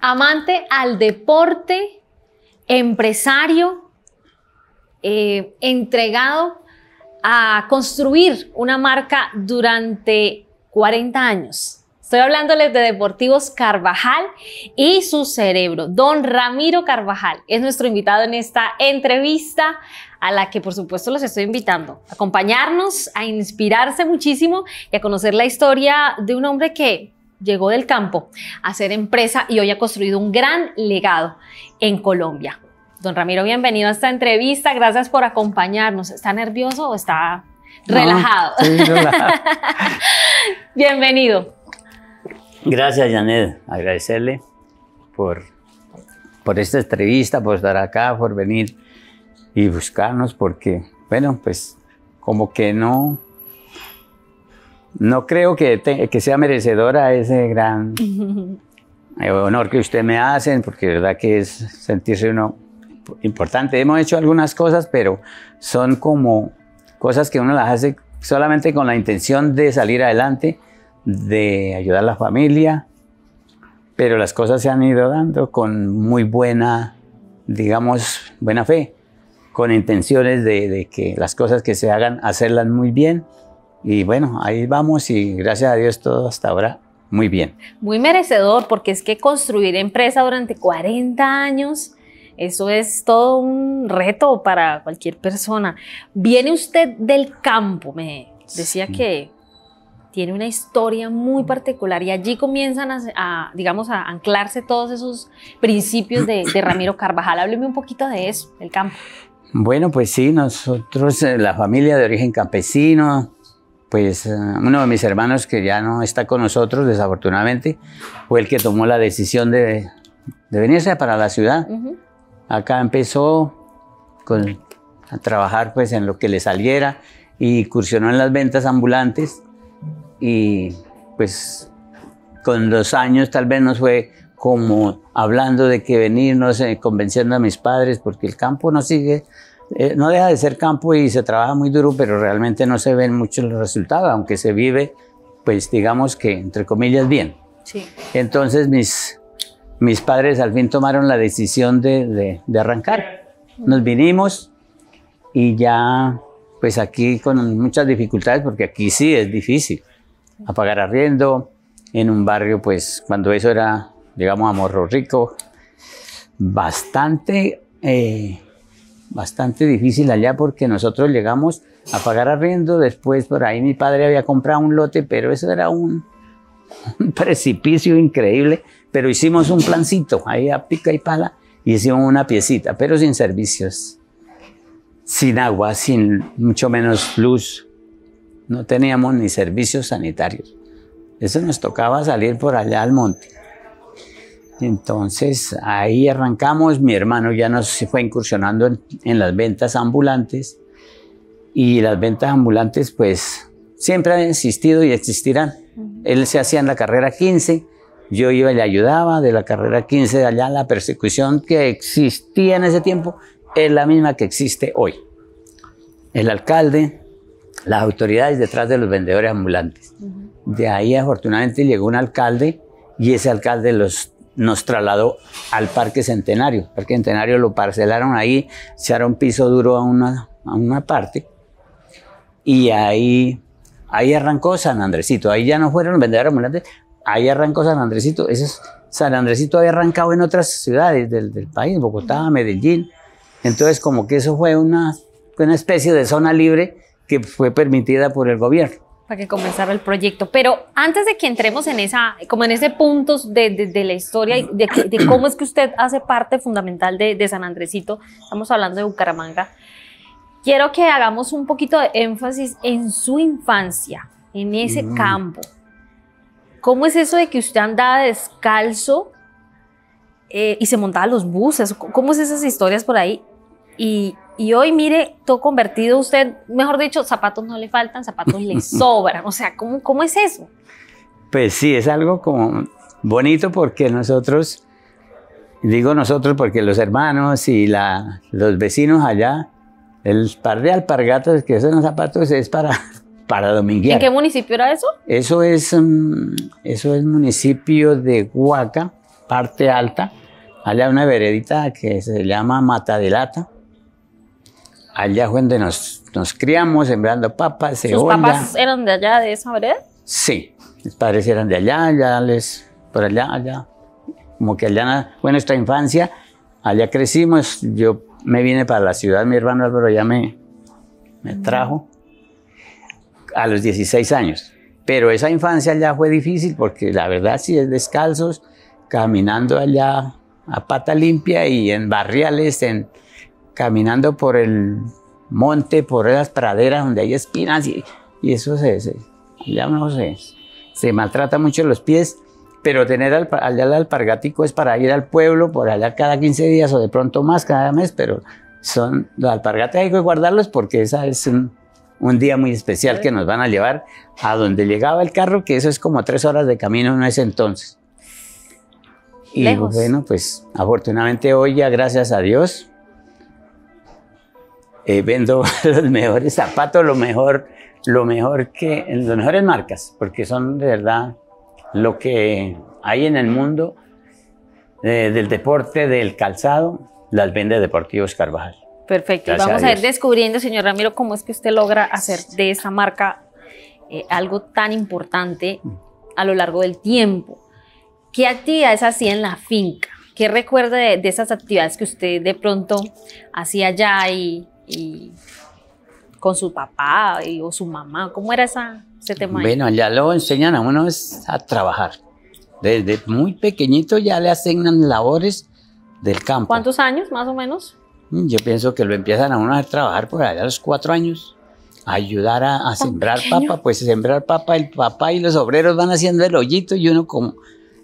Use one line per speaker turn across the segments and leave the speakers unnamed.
amante al deporte, empresario, eh, entregado a construir una marca durante 40 años. Estoy hablándoles de Deportivos Carvajal y su cerebro. Don Ramiro Carvajal es nuestro invitado en esta entrevista a la que por supuesto los estoy invitando a acompañarnos, a inspirarse muchísimo y a conocer la historia de un hombre que llegó del campo a ser empresa y hoy ha construido un gran legado en Colombia. Don Ramiro, bienvenido a esta entrevista. Gracias por acompañarnos. ¿Está nervioso o está relajado? relajado. bienvenido.
Gracias, Janet. Agradecerle por, por esta entrevista, por estar acá, por venir y buscarnos, porque, bueno, pues como que no, no creo que, que sea merecedora ese gran honor que usted me hacen, porque de verdad que es sentirse uno importante. Hemos hecho algunas cosas, pero son como cosas que uno las hace solamente con la intención de salir adelante de ayudar a la familia, pero las cosas se han ido dando con muy buena, digamos, buena fe, con intenciones de, que las cosas que se hagan, hacerlas muy bien. Y bueno, ahí vamos y gracias a Dios todo hasta ahora muy bien.
Muy merecedor, porque es que construir empresa durante 40 años, eso es todo un reto para cualquier persona. Viene usted del campo, me decía que tiene una historia muy particular y allí comienzan a, digamos, a anclarse todos esos principios de, Ramiro Carvajal. Hábleme un poquito de eso, el campo.
Bueno, pues sí, nosotros, eh, la familia de origen campesino, pues eh, uno de mis hermanos que ya no está con nosotros, desafortunadamente, fue el que tomó la decisión de, venirse para la ciudad. Acá empezó a trabajar pues en lo que le saliera y incursionó en las ventas ambulantes y pues con los años tal vez nos fue como hablando de que venirnos, eh, convenciendo a mis padres, porque el campo no sigue, eh, no deja de ser campo y se trabaja muy duro, pero realmente no se ven muchos los resultados, aunque se vive, pues digamos que entre comillas bien. Sí. Entonces mis, mis padres al fin tomaron la decisión de, de arrancar. Nos vinimos y ya, pues aquí con muchas dificultades, porque aquí sí es difícil a pagar arriendo en un barrio, pues cuando eso era, digamos, a Morro Rico, bastante, eh, bastante difícil allá porque nosotros llegamos a pagar arriendo, después por ahí mi padre había comprado un lote, pero eso era un, precipicio increíble, pero hicimos un plancito ahí a pica y pala y hicimos una piecita, pero sin servicios, sin agua, sin mucho menos luz, no teníamos ni servicios sanitarios. Eso nos tocaba salir por allá al monte. Entonces ahí arrancamos, mi hermano ya nos fue incursionando en, las ventas ambulantes y las ventas ambulantes pues siempre han existido y existirán. Él se hacía en la carrera 15, yo iba y le ayudaba de la carrera 15 de allá, la persecución que existía en ese tiempo es la misma que existe hoy. El alcalde las autoridades detrás de los vendedores ambulantes. De ahí afortunadamente llegó un alcalde y ese alcalde los, nos trasladó al Parque Centenario. El Parque Centenario lo parcelaron ahí, se un piso duro a una, a una parte y ahí, ahí arrancó San Andresito. Ahí ya no fueron los vendedores ambulantes, ahí arrancó San Andresito. Ese San Andresito había arrancado en otras ciudades del, del país, Bogotá, Medellín. Entonces como que eso fue una, una especie de zona libre que fue permitida por el gobierno.
Para que comenzara el proyecto. Pero antes de que entremos en esa, como en ese punto de, de, la historia y de, de, cómo es que usted hace parte fundamental de, San Andresito, estamos hablando de Bucaramanga, quiero que hagamos un poquito de énfasis en su infancia, en ese mm. campo. ¿Cómo es eso de que usted andaba descalzo eh, y se montaba los buses? ¿Cómo es esas historias por ahí? Y, y hoy, mire, todo convertido usted, mejor dicho, zapatos no le faltan, zapatos le sobran. O sea, ¿cómo, cómo es eso?
Pues sí, es algo como bonito porque nosotros, digo nosotros porque los hermanos y la, los vecinos allá, el par de alpargatas que son los zapatos es para, para dominguear.
¿En qué municipio era eso?
Eso es, mm, eso es municipio de Huaca, parte alta, allá hay una veredita que se llama Matadelata. Allá fue donde nos, nos criamos sembrando papas,
¿Sus
cebolla.
papás eran de allá, de esa vereda?
Sí, mis padres eran de allá, allá les, por allá, allá. Como que allá fue nuestra infancia, allá crecimos. Yo me vine para la ciudad, mi hermano Álvaro ya me, me trajo a los 16 años. Pero esa infancia allá fue difícil porque la verdad sí es descalzos, caminando allá a pata limpia y en barriales, en, caminando por el monte, por esas praderas donde hay espinas y, y eso se, se, ya no sé, se maltrata mucho los pies, pero tener al, allá el alpargático es para ir al pueblo, por allá cada 15 días o de pronto más cada mes, pero son los alpargates hay que guardarlos porque esa es un, un día muy especial que nos van a llevar a donde llegaba el carro, que eso es como tres horas de camino en ese entonces. Y
Lejos.
bueno, pues afortunadamente hoy ya gracias a Dios eh, vendo los mejores zapatos, lo mejor, lo mejor que, las mejores marcas, porque son de verdad lo que hay en el mundo eh, del deporte, del calzado, las vende Deportivos Carvajal.
Perfecto.
Gracias
Vamos
a
a ir descubriendo, señor Ramiro, cómo es que usted logra hacer de esta marca eh, algo tan importante a lo largo del tiempo. ¿Qué actividades hacía en la finca? ¿Qué recuerda de, de esas actividades que usted de pronto hacía allá y, y con su papá y- o su mamá? ¿Cómo era esa, ese tema?
Bueno, allá lo enseñan a uno es a trabajar. Desde muy pequeñito ya le asignan labores del campo.
¿Cuántos años más o menos?
Mm, Yo pienso que lo empiezan a uno a trabajar por allá a los cuatro años, a ayudar a, a sembrar
pequeño.
papa, pues sembrar papa, el papá y los obreros van haciendo el hoyito y uno como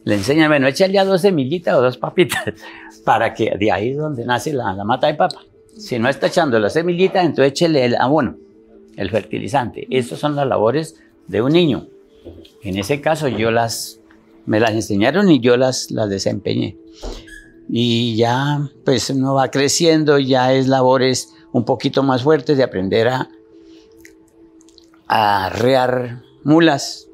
le enseña, bueno, échale ya dos semillitas o dos papitas, para que de ahí es donde nace la, la mata de papa. Si no está echando las semillitas, entonces échele el abono, el fertilizante. Estas son las labores de un niño. En ese caso yo las, me las enseñaron y yo las, las desempeñé y ya pues uno va creciendo, ya es labores un poquito más fuertes de aprender a, a arrear mulas,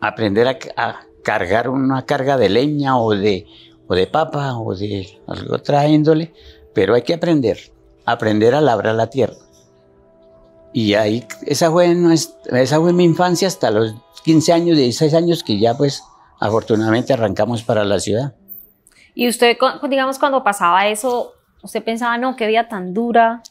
aprender a, a cargar una carga de leña o de, o de papa o de algo otra índole, pero hay que aprender, aprender a labrar la tierra. Y ahí, esa fue, nues- esa fue mi infancia hasta los 15 años, 16 años que ya pues afortunadamente arrancamos para la ciudad.
Y usted, digamos, cuando pasaba eso, usted pensaba, no, qué vida tan dura,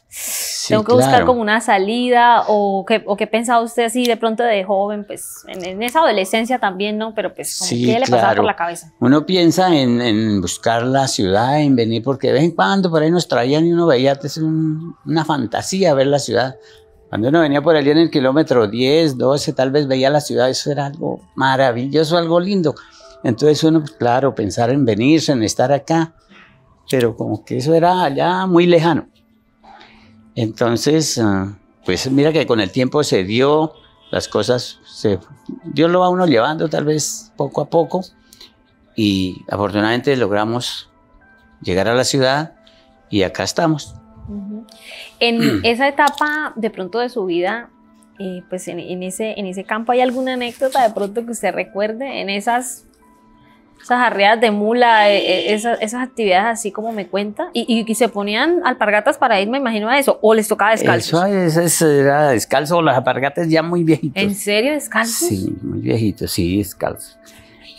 Sí,
tengo que buscar como una salida, o qué, o qué pensaba usted así de pronto de joven, pues en, en esa adolescencia también, ¿no? Pero pues, como,
Sí,
¿qué le pasaba por la cabeza?
Uno piensa en, en buscar la ciudad, en venir, porque de vez en cuando por ahí nos traían y uno veía, es un- una fantasía ver la ciudad. Cuando uno venía por allí en el kilómetro 10, 12, tal vez veía la ciudad, eso era algo maravilloso, algo lindo. Entonces uno, claro, pensar en venirse, en estar acá, pero como que eso era allá muy lejano. Entonces, ah, pues mira que con el tiempo se dio, las cosas, se, Dios lo va uno llevando tal vez poco a poco y afortunadamente logramos llegar a la ciudad y acá estamos.
En esa etapa de pronto de su vida, eh, pues en, en ese, en ese campo, ¿hay alguna anécdota de pronto que usted recuerde en esas, esas arreadas de mula, eh, eh, esas, esas actividades así como me cuenta? Y, y, y se ponían alpargatas para ir, me imagino, a eso, o les tocaba descalzos.
Eso es, era descalzo, las apargatas ya muy viejitos.
¿En serio descalzos?
Sí, muy viejitos, sí, descalzos.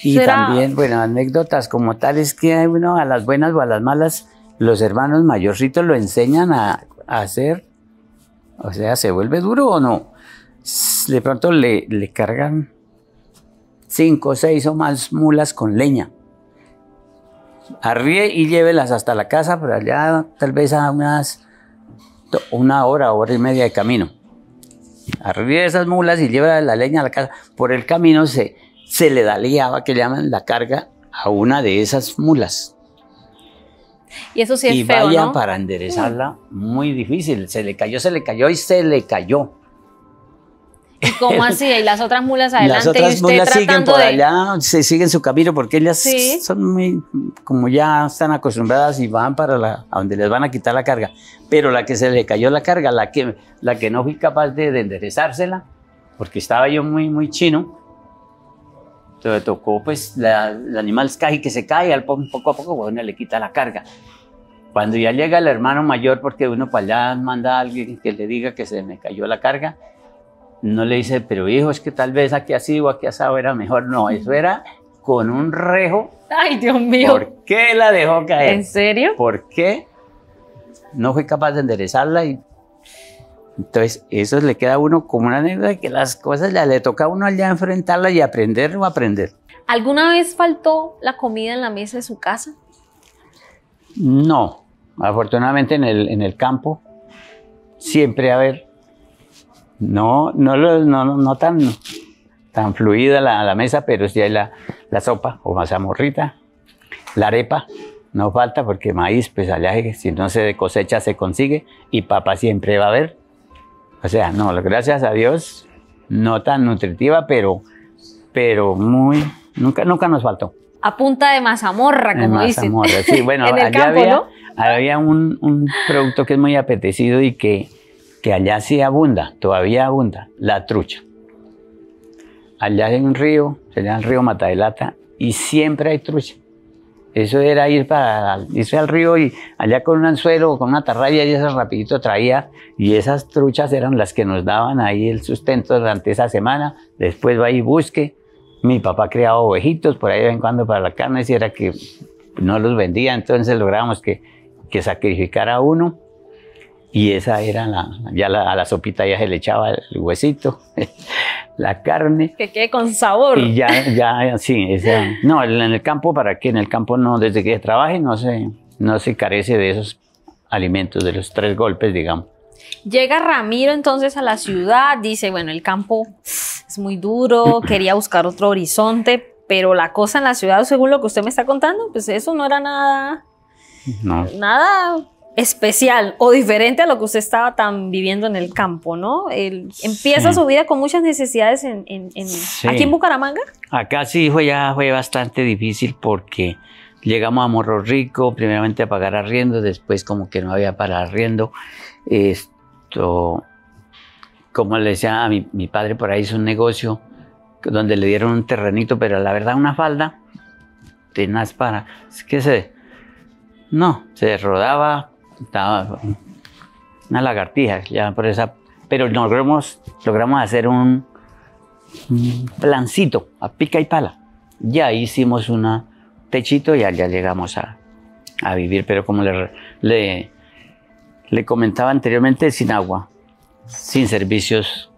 Y
¿Será-
también, bueno, anécdotas como tales que uno a las buenas o a las malas, los hermanos mayorcitos lo enseñan a, a hacer, o sea, ¿se vuelve duro o no? De pronto le, le cargan cinco, seis o más mulas con leña. Arríe y llévelas hasta la casa, por allá tal vez a unas una hora, hora y media de camino. Arríe esas mulas y lleva la leña a la casa. Por el camino se, se le da liaba, que llaman la carga, a una de esas mulas.
Y eso sí es
y
feo,
vaya
¿no?
para enderezarla, muy difícil. Se le cayó, se le cayó y se le cayó.
¿Y cómo así? Y las otras mulas adelante
Las otras
y usted
mulas siguen por
de...
allá, se siguen su camino porque ellas
Sí.
son muy, como ya están acostumbradas y van para la, a donde les van a quitar la carga. Pero la que se le cayó la carga, la que, la que no fui capaz de, de enderezársela, porque estaba yo muy, muy chino, Entonces tocó, pues, la, el animal cae que se cae, al poco, poco a poco bueno, le quita la carga. Cuando ya llega el hermano mayor, porque uno para allá manda a alguien que le diga que se me cayó la carga, no le dice, pero hijo, es que tal vez aquí así o aquí asado era mejor. No, eso era con un rejo.
Ay, Dios mío.
¿Por qué la dejó caer?
¿En serio?
¿Por qué no fue capaz de enderezarla? Y entonces, eso le queda a uno como una anécdota que las cosas ya le toca a uno allá enfrentarlas y aprender o aprender.
¿Alguna vez faltó la comida en la mesa de su casa?
No, afortunadamente en el, en el campo siempre, a ver, no, no, no, no tan, tan fluida la, la mesa, pero sí hay la, la sopa o mazamorrita, la arepa, no falta porque maíz, pues allá si no se cosecha se consigue y papa siempre va a haber. O sea, no, gracias a Dios, no tan nutritiva, pero, pero muy, nunca, nunca nos faltó.
A punta de mazamorra, como dicen.
mazamorra, sí, bueno,
En el
allá
campo,
había,
¿no?
había un, un producto que es muy apetecido y que, que allá sí abunda, todavía abunda, la trucha. Allá hay un río, se llama el río Matadelata, y siempre hay trucha. Eso era ir para irse al río y allá con un anzuelo o con una tarraya y eso rapidito traía y esas truchas eran las que nos daban ahí el sustento durante esa semana. Después va y busque. Mi papá creaba ovejitos por ahí de vez en cuando para la carne, si era que no los vendía, entonces lográbamos que, que sacrificara uno y esa era la, ya la- a la sopita ya se le echaba el huesito, la carne.
Que quede con sabor.
Y ya, ya, sí, esa, no, en el campo, ¿para qué? En el campo no, desde que trabaje no se, no se carece de esos alimentos, de los tres golpes, digamos.
Llega Ramiro entonces a la ciudad, dice, bueno, el campo es muy duro, quería buscar otro horizonte, pero la cosa en la ciudad, según lo que usted me está contando, pues eso no era nada,
No,
nada especial o diferente a lo que usted estaba tan viviendo en el campo, ¿no? Él empieza
Sí.
su vida con muchas necesidades en, en- en-
Sí.
aquí en Bucaramanga.
Acá sí fue ya fue bastante difícil porque llegamos a Morro Rico, primeramente a pagar arriendo, después como que no había para arriendo. Esto, como le decía a mi, mi padre, por ahí hizo un negocio donde le dieron un terrenito, pero la verdad una falda tenaz para, que se, no, se rodaba, estaba una lagartija, ya por esa, pero logramos, logramos hacer un, un plancito a pica y pala. Ya hicimos un techito y allá llegamos a, a vivir, pero como le, le, le comentaba anteriormente, sin agua, sin servicios,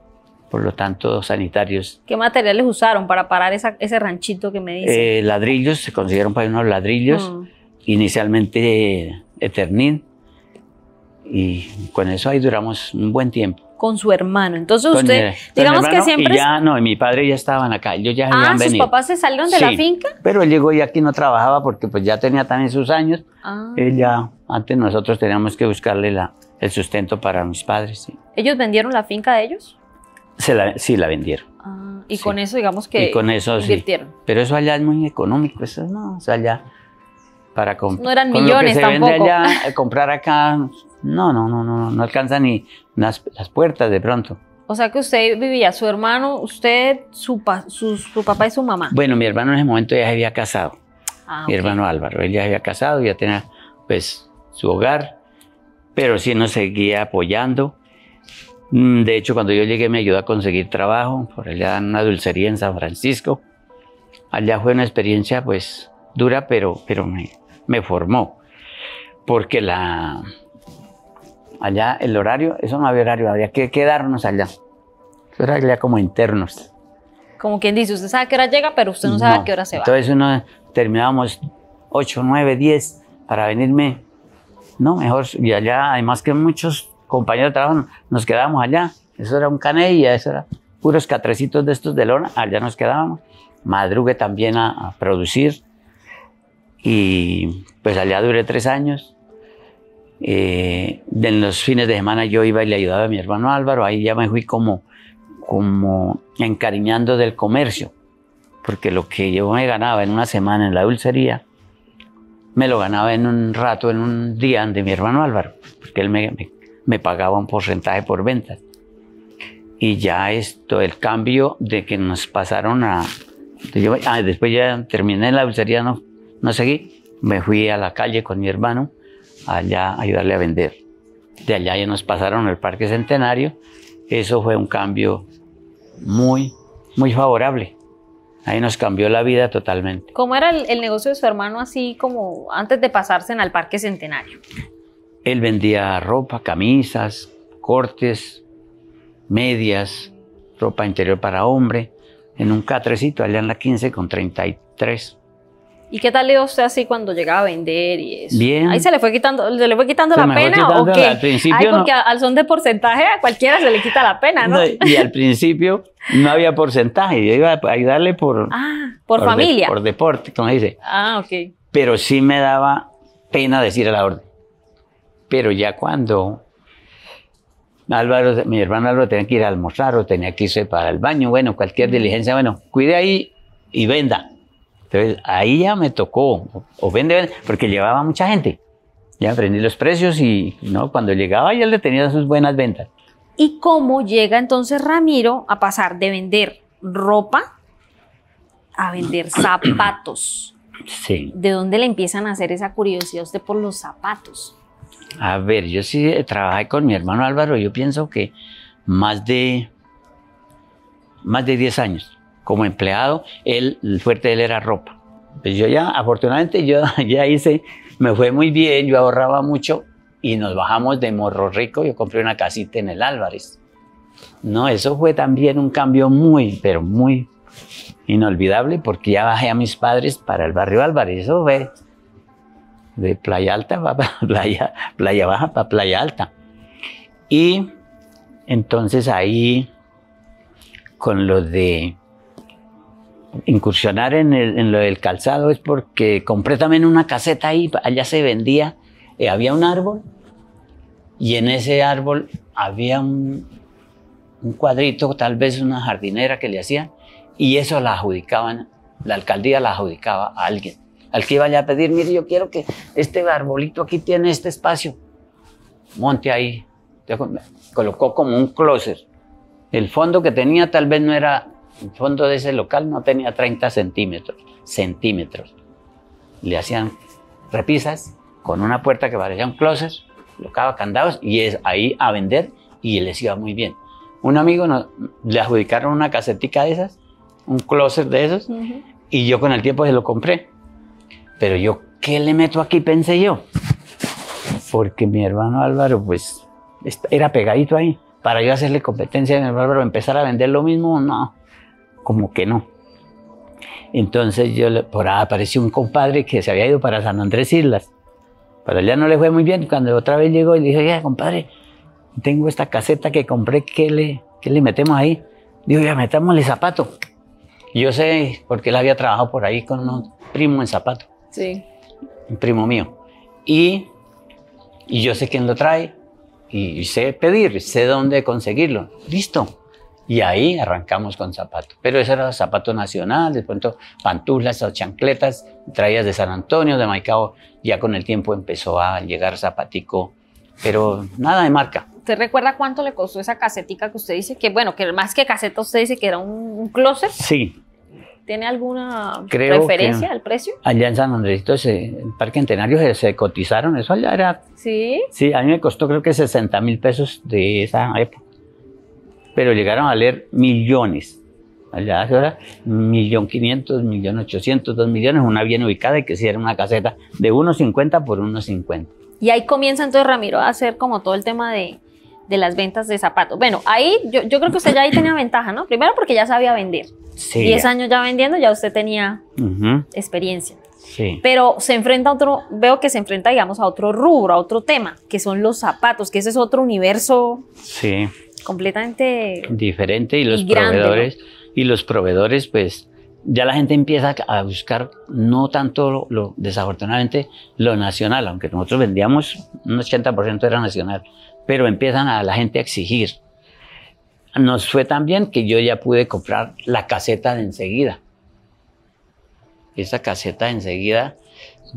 por lo tanto, sanitarios.
¿Qué materiales usaron para parar esa- ese ranchito que me dice?
Eh, ladrillos, se consiguieron para unos ladrillos,
Mm.
inicialmente eh, Eternin, y con eso ahí duramos un buen tiempo.
Con su hermano. Entonces
Con
usted,
con
digamos que siempre...
Y ya, no, y mi padre ya estaban acá, ellos ya
ah,
habían
sus
venido.
papás se salieron de la
Sí.
finca.
Pero él llegó y aquí no trabajaba porque pues ya tenía también sus años.
Ah.
Él ya, antes nosotros teníamos que buscarle la, el sustento para mis padres. Sí,
¿Ellos vendieron la finca de ellos?
Se la, sí la vendieron.
Ah, y
Sí.
con eso, digamos que
Y con eso sí.
invirtieron.
Pero eso allá es muy económico, eso no, o sea, allá para comprar.
No eran
con
millones
lo que se vende allá, comprar acá, no, no, no, no, no alcanza ni las, las puertas de pronto.
O sea que usted vivía, su hermano, usted, su, pa- su, su papá y su mamá.
Bueno, mi hermano en ese momento ya se había casado.
Ah,
mi
ok.
hermano Álvaro. Él ya había casado, ya tenía pues su hogar, pero sí nos seguía apoyando. Mm, De hecho, cuando yo llegué me ayudó a conseguir trabajo por allá en una dulcería en San Francisco. Allá fue una experiencia pues dura, pero, pero me, me formó. Porque la, allá el horario, eso no había horario, había que quedarnos allá. Eso era ya como internos.
Como quien dice, usted sabe a qué hora llega, pero usted no sabe a qué hora se va.
Entonces uno terminábamos 8, 9, 10 para venirme. No, mejor. Y allá, además que muchos compañeros de trabajo nos quedábamos allá. Eso era un canella, eso era puros catrecitos de estos de lona. Allá nos quedábamos. Madrugue también a, a producir. Y pues allá duré tres años. Eh, en los fines de semana yo iba y le ayudaba a mi hermano Álvaro. Ahí ya me fui como, como encariñando del comercio porque lo que yo me ganaba en una semana en la dulcería, me lo ganaba en un rato, en un día de mi hermano Álvaro, porque él me, me- me pagaba un porcentaje por ventas. Y ya esto, el cambio de que nos pasaron a yo, ah, después ya terminé la dulcería, no, no seguí. Me fui a la calle con mi hermano allá ayudarle a vender. De allá ya nos pasaron al Parque Centenario. Eso fue un cambio muy, muy favorable. Ahí nos cambió la vida totalmente.
¿Cómo era el, el negocio de su hermano así como antes de pasarse en el Parque Centenario?
Él vendía ropa, camisas, cortes, medias, ropa interior para hombre, en un catrecito allá en la 15 con 33.
¿Y qué tal le dio usted así cuando llegaba a vender y eso?
Bien.
Ahí se le fue quitando, se le fue quitando
Se
la pena o
quitando
qué?
la- al principio
Ay,
no.
porque al son de porcentaje a cualquiera se le quita la pena, ¿no?
No, y al principio no había porcentaje, yo iba a ayudarle por,
Ah, por, familia.
por deporte, como dice.
Ah, ok.
Pero sí me daba pena decir a la orden. Pero ya cuando Álvaro, mi hermano Álvaro tenía que ir a almorzar o tenía que irse para el baño, bueno, cualquier diligencia, bueno, cuide ahí y venda. Entonces ahí ya me tocó, o, vende, vende, porque llevaba mucha gente. Ya aprendí los precios y no, cuando llegaba ya le tenía sus buenas ventas.
¿Y cómo llega entonces Ramiro a pasar de vender ropa a vender zapatos?
Sí.
¿De dónde le empiezan a hacer esa curiosidad a usted por los zapatos?
A ver, yo sí eh, trabajé con mi hermano Álvaro, yo pienso que más de, más de 10 años como empleado, él, el fuerte de él era ropa. Pues yo ya, afortunadamente, yo ya hice, me fue muy bien, yo ahorraba mucho y nos bajamos de Morro Rico, yo compré una casita en el Álvarez. No, eso fue también un cambio muy, pero muy inolvidable porque ya bajé a mis padres para el barrio Álvarez, eso fue de Playa Alta para Playa, playa Baja para Playa Alta. Y entonces ahí, con lo de incursionar en, el- lo del calzado, es porque compré también una caseta ahí, allá se vendía, eh, había un árbol y en ese árbol había un, cuadrito, tal vez una jardinera que le hacían, y eso la adjudicaban, la alcaldía la adjudicaba a alguien al que iba allá a pedir, mire, yo quiero que este arbolito aquí tiene este espacio. Monte ahí. Colocó como un closet. El fondo que tenía tal vez no era, el fondo de ese local no tenía 30 centímetros, centímetros. Le hacían repisas con una puerta que parecía un closet, colocaba candados y es ahí a vender y les iba muy bien. Un amigo nos- le adjudicaron una casetica de esas, un closet de esos, y yo con el tiempo se lo compré. Pero yo, ¿qué le meto aquí? Pensé yo. Porque mi hermano Álvaro, pues, era pegadito ahí. Para yo hacerle competencia a mi hermano Álvaro, empezar a vender lo mismo, no. Como que no. Entonces yo, le- por ahí apareció un compadre que se había ido para San Andrés Islas. Para allá no le fue muy bien. Cuando otra vez llegó y le dije, oye, compadre, tengo esta caseta que compré, ¿qué le, qué le metemos ahí? Digo, ya metámosle zapato. Y Yo sé, porque él había trabajado por ahí con un primo en zapato
Sí.
un primo mío. Y, y yo sé quién lo trae y, sé pedir, sé dónde conseguirlo. Listo. Y ahí arrancamos con zapato. Pero eso era zapato nacional, de pronto pantuflas o chancletas, traías de San Antonio, de Maicao. Ya con el tiempo empezó a llegar zapatico, pero nada de marca.
¿Usted recuerda cuánto le costó esa casetica que usted dice que, bueno, que más que caseta usted dice que era un, un closet?
Sí,
¿Tiene alguna
Creo
referencia al precio?
allá en San Andresito, el Parque Centenario, se, se cotizaron. Eso allá era
Sí.
Sí, a mí me costó creo que 60 mil pesos de esa época. Pero llegaron a valer millones. Allá millón quinientos, millón ochocientos, dos millones, una bien ubicada y que sí era una caseta de 1.50 por 1.50.
Y ahí comienza entonces Ramiro a hacer como todo el tema de, de las ventas de zapatos. Bueno, ahí yo, yo creo que usted ya ahí tenía ventaja, ¿no? Primero porque ya sabía vender.
Sí.
10
ya.
años ya vendiendo, ya usted tenía
Ujú,
experiencia.
Sí.
Pero se enfrenta a otro, veo que se enfrenta, digamos, a otro rubro, a otro tema, que son los zapatos, que ese es otro universo
Sí.
Completamente...
Diferente y los
Y grande,
proveedores. Y los proveedores, pues ya la gente empieza a buscar no tanto lo, lo- desafortunadamente lo nacional, aunque nosotros vendíamos un 80% era nacional, pero empiezan a la gente a exigir. Nos fue tan bien que yo ya pude comprar la caseta de enseguida. Esa caseta de enseguida,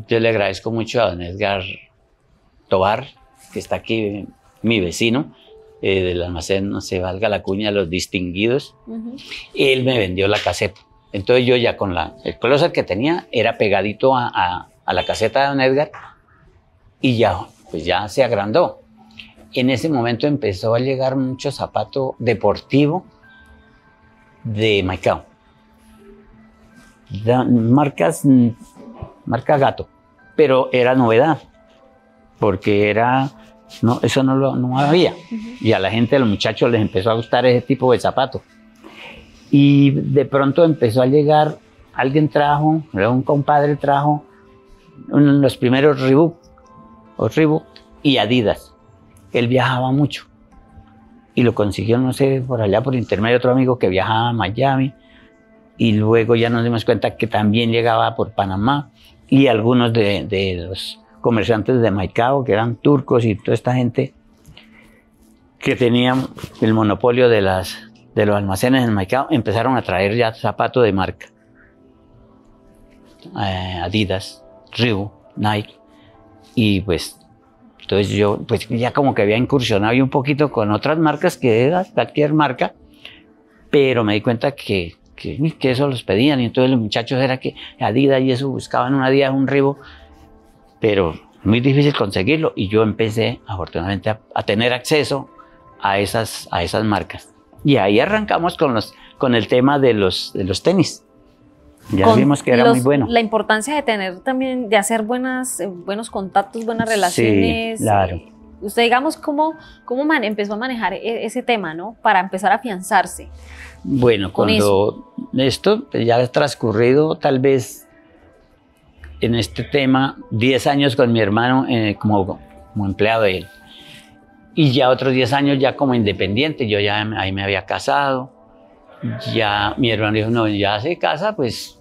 yo le agradezco mucho a don Edgar Tobar, que está aquí, mi vecino, eh, del almacén, no se valga la cuña, los distinguidos.
Ujú.
Él me vendió la caseta. Entonces yo ya con la, el closet que tenía era pegadito a, a, a la caseta de don Edgar y ya, pues ya se agrandó. En ese momento empezó a llegar mucho zapato deportivo de Maicao. Marcas, mm, marca gato, pero era novedad, porque era, no, eso no lo no había. Y a la gente, a los muchachos les empezó a gustar ese tipo de zapato. Y de pronto empezó a llegar, alguien trajo, un compadre trajo un- los primeros Reebok, o Reebok y Adidas. Él viajaba mucho y lo consiguió, no sé, por allá por intermedio de otro amigo que viajaba a Miami y luego ya nos dimos cuenta que también llegaba por Panamá y algunos de, de los comerciantes de Maicao, que eran turcos y toda esta gente que tenían el monopolio de, las, de los almacenes en Maicao, empezaron a traer ya zapatos de marca. Eh, Adidas, Reebok, Nike y pues entonces yo pues ya como que había incursionado yo un poquito con otras marcas que era cualquier marca, pero me di cuenta que, que, que eso los pedían y entonces los muchachos era que Adidas y eso buscaban una Adidas, un Reebok, pero muy difícil conseguirlo y yo empecé afortunadamente a, a tener acceso a esas, a esas marcas. Y ahí arrancamos con, los, con el tema de los, de los tenis. Ya
Con
vimos que era
los-
muy bueno.
La importancia de tener también, de hacer buenas, eh, buenos contactos, buenas relaciones.
Sí, claro.
Usted, digamos, cómo, cómo man- empezó a manejar e- ese tema, ¿no? Para empezar a afianzarse.
Bueno, cuando esto ya ha transcurrido tal vez en este tema 10 años con mi hermano eh, como, como empleado de él. Y ya otros 10 años ya como independiente, yo ya ahí me había casado. Ya mi hermano dijo, no, ya se casa, pues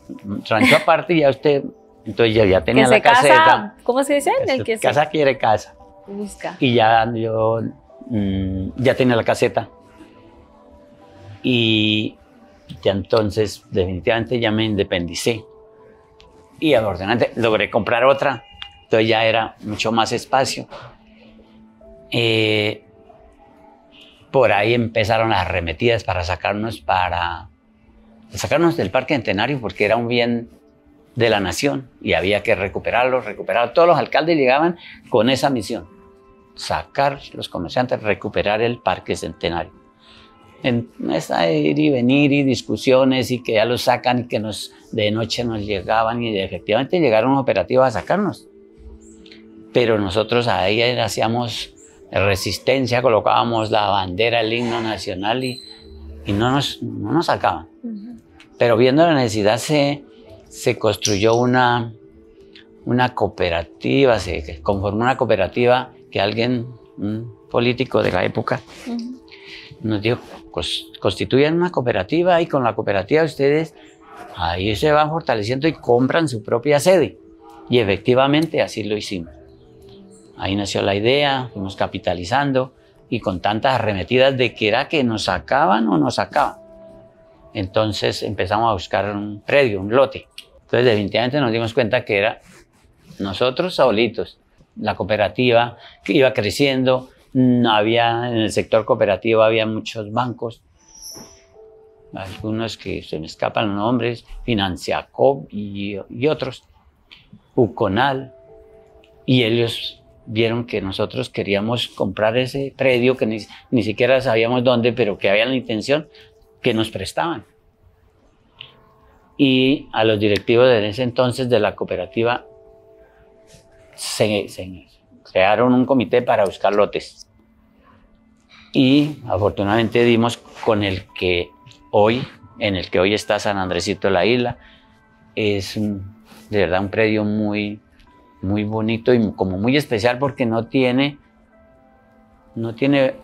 rancho aparte, ya usted, entonces ya, ya tenía
que
la
se casa,
caseta.
¿cómo se dice? El que
casa quiere casa.
se busca.
Y ya yo mm, ya tenía la caseta. Y ya entonces definitivamente ya me independicé. Y afortunadamente logré comprar otra. Entonces ya era mucho más espacio. Eh, por ahí empezaron las arremetidas para sacarnos para sacarnos del parque centenario porque era un bien de la nación y había que recuperarlo, recuperar. Todos los alcaldes llegaban con esa misión sacar los comerciantes, recuperar el parque centenario. En esa ir y venir y discusiones y que ya los sacan y que nos, de noche nos llegaban y efectivamente llegaron operativos a sacarnos. Pero nosotros ahí hacíamos resistencia, colocábamos la bandera, el himno nacional y, y no, nos, no nos sacaban.
Ujú.
Pero viendo la necesidad se, se construyó una, una cooperativa, se conformó una cooperativa que alguien, un político de la época,
Ujú.
Nos dijo, "Cos- constituyan una cooperativa y con la cooperativa ustedes ahí se van fortaleciendo y compran su propia sede. Y efectivamente así lo hicimos. Ahí nació la idea, fuimos capitalizando y con tantas arremetidas de que era que nos sacaban o nos sacaban. Entonces empezamos a buscar un predio, un lote. Entonces definitivamente nos dimos cuenta que era nosotros solitos, la cooperativa que iba creciendo, no había en el sector cooperativo había muchos bancos, algunos que se me escapan los nombres, Financiacop y, y otros, Uconal, y ellos vieron que nosotros queríamos comprar ese predio que ni, ni siquiera sabíamos dónde, pero que había la intención que nos prestaban. Y a los directivos de ese entonces de la cooperativa se, se crearon un comité para buscar lotes. Y afortunadamente dimos con el que hoy, en el que hoy está San Andresito de la Isla. Es un- de verdad un predio muy, muy bonito y como muy especial porque no tiene, no tiene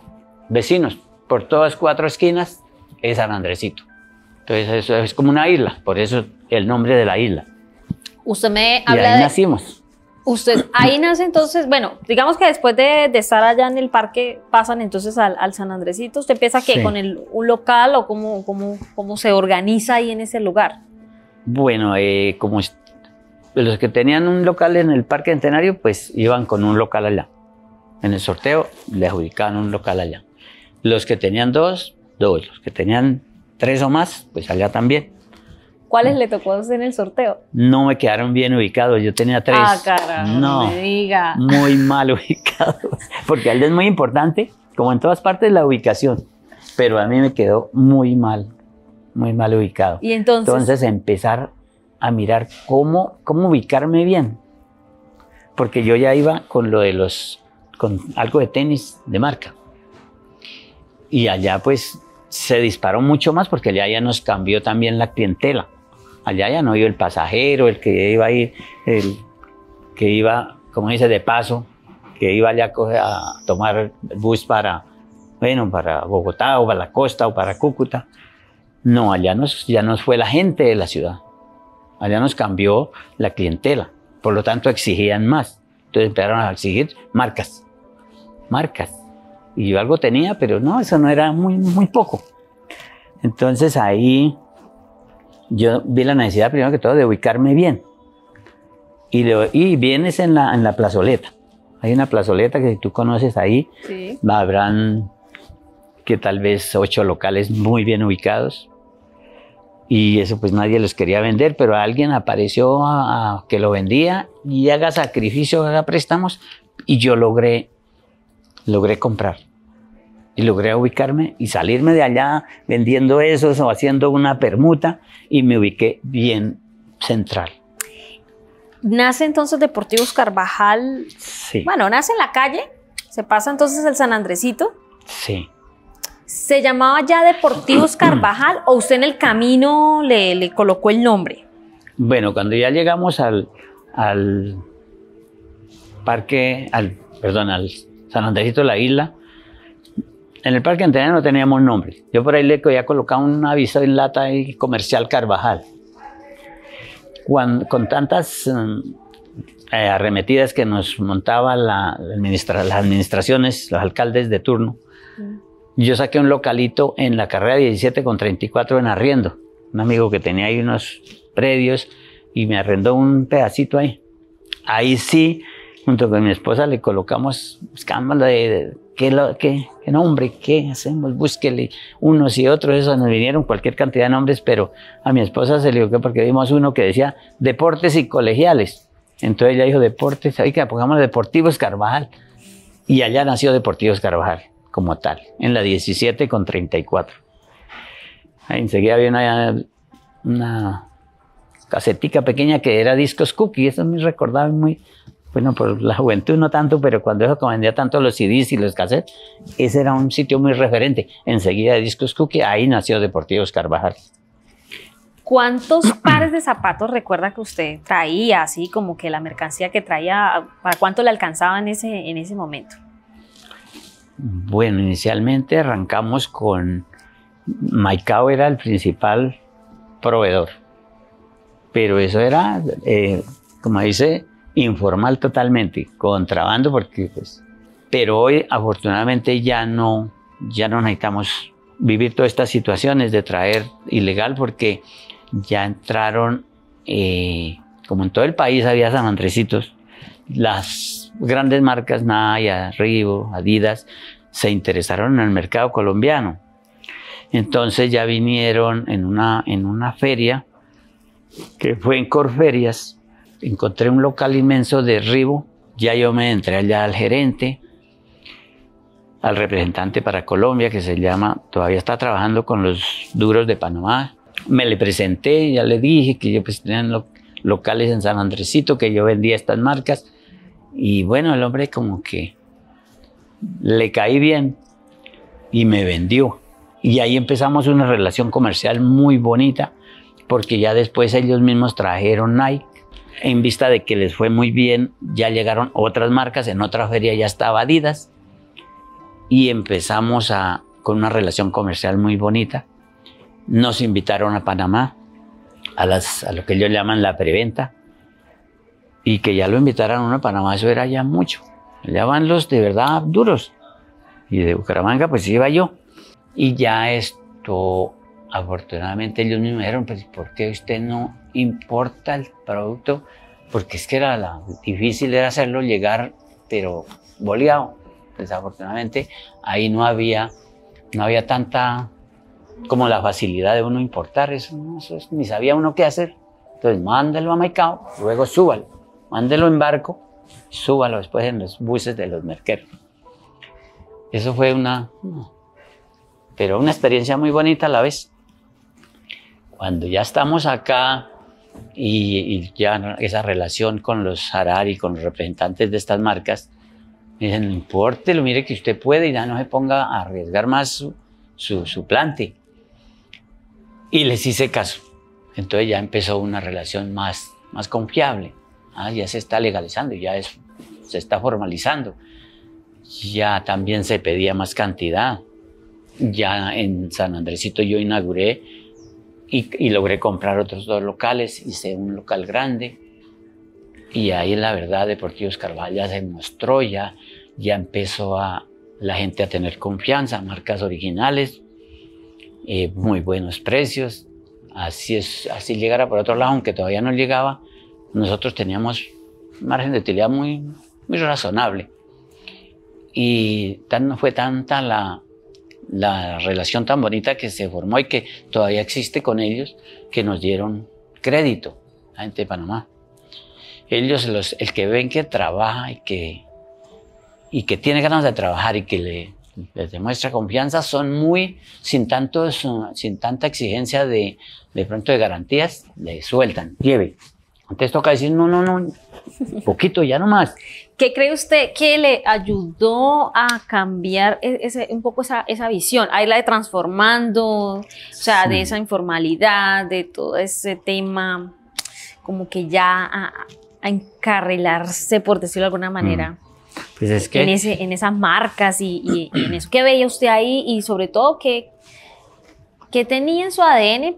vecinos. Por todas cuatro esquinas es San Andresito. Entonces eso es como una isla, por eso el nombre de la isla.
Usted me
Y
habla
ahí
de...
nacimos.
Usted ahí nace entonces, bueno, digamos que después de, de estar allá en el parque pasan entonces al, al San Andresito, ¿usted empieza que
Sí.
con el, un local o cómo, cómo, cómo se organiza ahí en ese lugar?
Bueno, eh, como los que tenían un local en el Parque Centenario, pues iban con un local allá. En el sorteo le adjudicaban un local allá. Los que tenían dos, dos. Los que tenían tres o más, pues allá también.
¿Cuáles le tocó en el sorteo?
No me quedaron bien ubicados, yo tenía tres.
Ah, carajo,
no,
me diga.
muy mal ubicados, porque algo es muy importante, como en todas partes, la ubicación, pero a mí me quedó muy mal, muy mal ubicado.
Y entonces,
Entonces empezar a mirar cómo, cómo ubicarme bien, porque yo ya iba con lo de los, con algo de tenis de marca. Y allá pues se disparó mucho más porque allá ya nos cambió también la clientela. Allá ya no iba el pasajero, el que iba a ir, el que iba, como dice, de paso, que iba allá a, tomar bus para, bueno, para Bogotá o para la costa o para Cúcuta. No, allá nos, ya nos fue la gente de la ciudad. Allá nos cambió la clientela. Por lo tanto, exigían más. Entonces empezaron a exigir marcas. Marcas. Y yo algo tenía, pero no, eso no era muy, muy poco. Entonces ahí yo vi la necesidad, primero que todo, de ubicarme bien. Y, vienes en la, en la plazoleta. Hay una plazoleta que si tú conoces ahí,
sí.
habrán que tal vez ocho locales muy bien ubicados. Y eso pues nadie los quería vender, pero alguien apareció a- a que lo vendía y haga sacrificio, haga préstamos y yo logré, logré comprar. Y logré ubicarme y salirme de allá vendiendo esos o haciendo una permuta y me ubiqué bien central.
Nace entonces Deportivos Carvajal.
Sí,
Bueno, nace en la calle, se pasa entonces el San Andresito.
sí.
¿Se llamaba ya Deportivos Carvajal o usted en el camino le, le colocó el nombre?
Bueno, cuando ya llegamos al, al parque, al, perdón, al San Andresito de la Isla, en el parque anterior no teníamos nombre. Yo por ahí le había colocado un aviso en lata ahí, comercial Carvajal. Cuando- con tantas mm, eh, arremetidas que nos montaba la, la administra- las administraciones, los alcaldes de turno, yo saqué un localito en la carrera 17 con 34 en arriendo. Un amigo que tenía ahí unos predios y me arrendó un pedacito ahí. Ahí sí, junto con mi esposa, le colocamos, buscamos de, de- qué, lo- qué- qué nombre, qué hacemos, búsquele unos y otros, eso nos vinieron cualquier cantidad de nombres, pero a mi esposa se le dio que porque vimos uno que decía deportes y colegiales. Entonces ella dijo deportes, ahí que pongamos Deportivos Carvajal. Y allá nació Deportivos Carvajal como tal, en la 17 con 34. Ahí enseguida había una, una casetica pequeña que era Discos Cookie, eso me recordaba muy, bueno, por la juventud no tanto, pero cuando eso vendía tanto los CDs y los cassettes, ese era un sitio muy referente. Enseguida de Discos Cookie, ahí nació Deportivos Carvajal.
¿Cuántos pares de zapatos recuerda que usted traía, así como que la mercancía que traía, para cuánto le alcanzaba en ese, en ese momento?
Bueno, inicialmente arrancamos con Maicao era el principal proveedor, pero eso era, eh, como dice, informal totalmente, contrabando, porque pues, pero hoy afortunadamente ya no, ya no necesitamos vivir todas estas situaciones de traer ilegal, porque ya entraron, eh, como en todo el país había San Andresitos, las grandes marcas Naya, Reebok, Adidas, se interesaron en el mercado colombiano. Entonces ya vinieron en una, en una feria, que fue en Corferias, encontré un local inmenso de Reebok, ya yo me entré allá al gerente, al representante para Colombia, que se llama, todavía está trabajando con los duros de Panamá. Me le presenté, ya le dije que yo pues tenía lo- locales en San Andresito, que yo vendía estas marcas. Y bueno, el hombre como que le caí bien y me vendió. Y ahí empezamos una relación comercial muy bonita, porque ya después ellos mismos trajeron Nike. En vista de que les fue muy bien, ya llegaron otras marcas, en otra feria ya estaba Adidas. Y empezamos a, con una relación comercial muy bonita. Nos invitaron a Panamá, a, las, a lo que ellos llaman la preventa. Y que ya lo invitaran a Panamá, eso era ya mucho. Allá van los de verdad duros. Y de Bucaramanga, pues iba yo. Y ya esto, afortunadamente, ellos mismos dijeron, pues, ¿por qué usted no importa el producto? Porque es que era la, difícil era hacerlo llegar, pero boleado. Desafortunadamente, ahí no había, no había tanta como la facilidad de uno importar, eso, ni sabía uno qué hacer. Entonces, mándelo a Maicao, luego súbalo, mándelo en barco, súbalo después en los buses de los merqueros. Eso fue una, pero una experiencia muy bonita a la vez. Cuando ya estamos acá y, ya esa relación con los Harari, con los representantes de estas marcas, me dicen, no importe, lo mire que usted puede y ya no se ponga a arriesgar más su, su, su plante. Y les hice caso. Entonces ya empezó una relación más, más confiable. Ah, ya se está legalizando, ya es, se está formalizando. Ya también se pedía más cantidad. Ya en San Andresito yo inauguré y, logré comprar otros dos locales. Hice un local grande. Y ahí la verdad Deportivos Carvajal ya se ya, ya empezó a la gente a tener confianza, marcas originales, eh, muy buenos precios. Así es, así llegara por otro lado, aunque todavía no llegaba, nosotros teníamos margen de utilidad muy, muy razonable. Y tan, fue tanta la, la relación tan bonita que se formó y que todavía existe con ellos, que nos dieron crédito, la gente de Panamá. Ellos, los, el que ven que trabaja y que, y que tiene ganas de trabajar y que le, les demuestra confianza, son muy, sin, tanto, sin tanta exigencia de, de pronto de garantías, le sueltan, lleve. Antes toca decir, no, no, no, poquito, ya no más.
¿Qué cree usted que le ayudó a cambiar e-, ese, un poco esa, esa visión? Ahí la de transformando, o sea, de esa informalidad, de todo ese tema, como que ya a, a encarrilarse, por decirlo de alguna manera. Mm. Pues es que... En, ese, en esas marcas y, en eso. ¿Qué veía usted ahí? Y sobre todo, ¿qué, ¿qué tenía en su ADN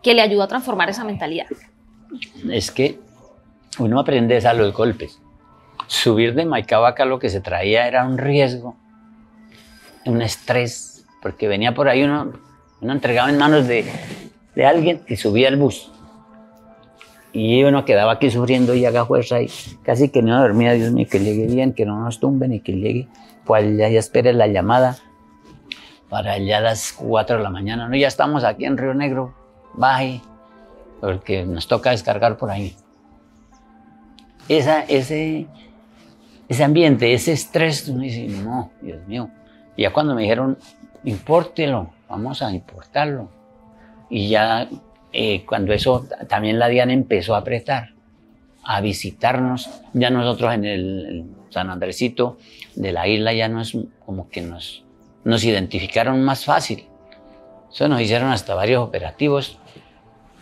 que le ayudó a transformar esa mentalidad?
Es que uno aprende a los golpes. Subir de Maicao acá lo que se traía era un riesgo, un estrés, porque venía por ahí uno, uno entregaba en manos de, de alguien y subía al bus. Y uno quedaba aquí sufriendo y haga fuerza y casi que no dormía, Dios mío, que llegue bien, que no nos tumben y que llegue. Pues allá ya espere la llamada para allá a las 4 de la mañana. No, ya estamos aquí en Río Negro, baje, porque nos toca descargar por ahí. Esa, ese, ese ambiente, ese estrés, uno dice, no, Dios mío. Y ya cuando me dijeron, impórtelo, vamos a importarlo. Y ya eh, cuando eso también la Diana empezó a apretar, a visitarnos, ya nosotros en el San Andresito de la isla ya no es como que nos, nos identificaron más fácil. Eso nos hicieron hasta varios operativos.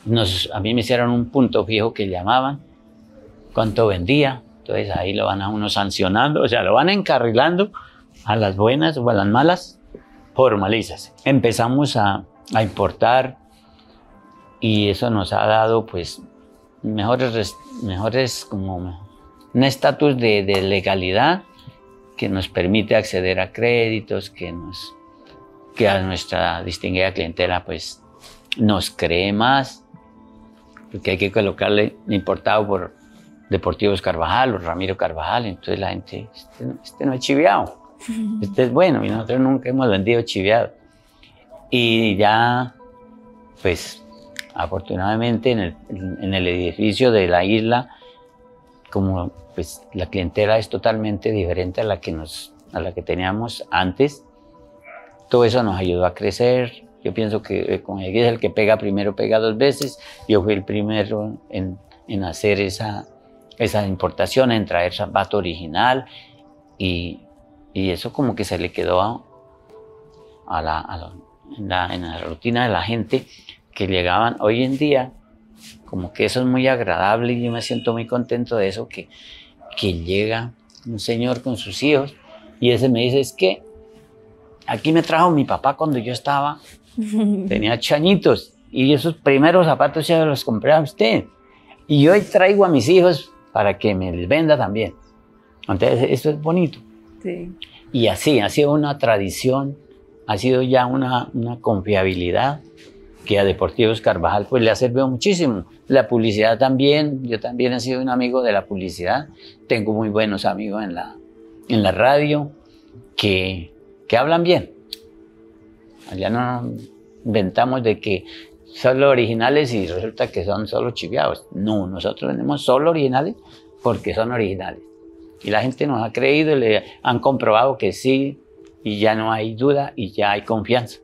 Nos, a mí me hicieron un punto fijo que llamaban, cuánto vendía. Ahí lo van a uno sancionando, o sea, lo van encarrilando a las buenas o a las malas, formalizas. Empezamos a, a importar y eso nos ha dado pues mejores, mejores como un estatus de, de, legalidad que nos permite acceder a créditos, que, nos, que a nuestra distinguida clientela pues nos cree más, porque hay que colocarle importado por Deportivos Carvajal o Ramiro Carvajal, entonces la gente, este, este no es chiviado, este es bueno y nosotros nunca hemos vendido chiviado. Y ya pues afortunadamente en el, en el, edificio de la isla, como pues la clientela es totalmente diferente a la que, nos, a la que teníamos antes, todo eso nos ayudó a crecer. Yo pienso que eh, con el que pega primero, pega dos veces. Yo fui el primero en, en hacer esa, esa importación, en traer zapato original y, y, eso como que se le quedó a, a la, a en, la, en la rutina de la gente que llegaban. Hoy en día, como que eso es muy agradable y yo me siento muy contento de eso, que, que llega un señor con sus hijos y ese me dice, es que aquí me trajo mi papá cuando yo estaba, tenía chañitos y esos primeros zapatos ya los compré a usted y hoy traigo a mis hijos para que me les venda también. Entonces, eso es bonito. Sí. Y así, ha sido una tradición, ha sido ya una, una confiabilidad que a Deportivos Carvajal pues le ha servido muchísimo. La publicidad también, yo también he sido un amigo de la publicidad, tengo muy buenos amigos en la, en la radio que, que hablan bien. Allá no, inventamos de que son los originales y resulta que son solo chiviados. No, nosotros vendemos solo originales porque son originales. Y la gente nos ha creído y le han comprobado que sí, y ya no hay duda y ya hay confianza,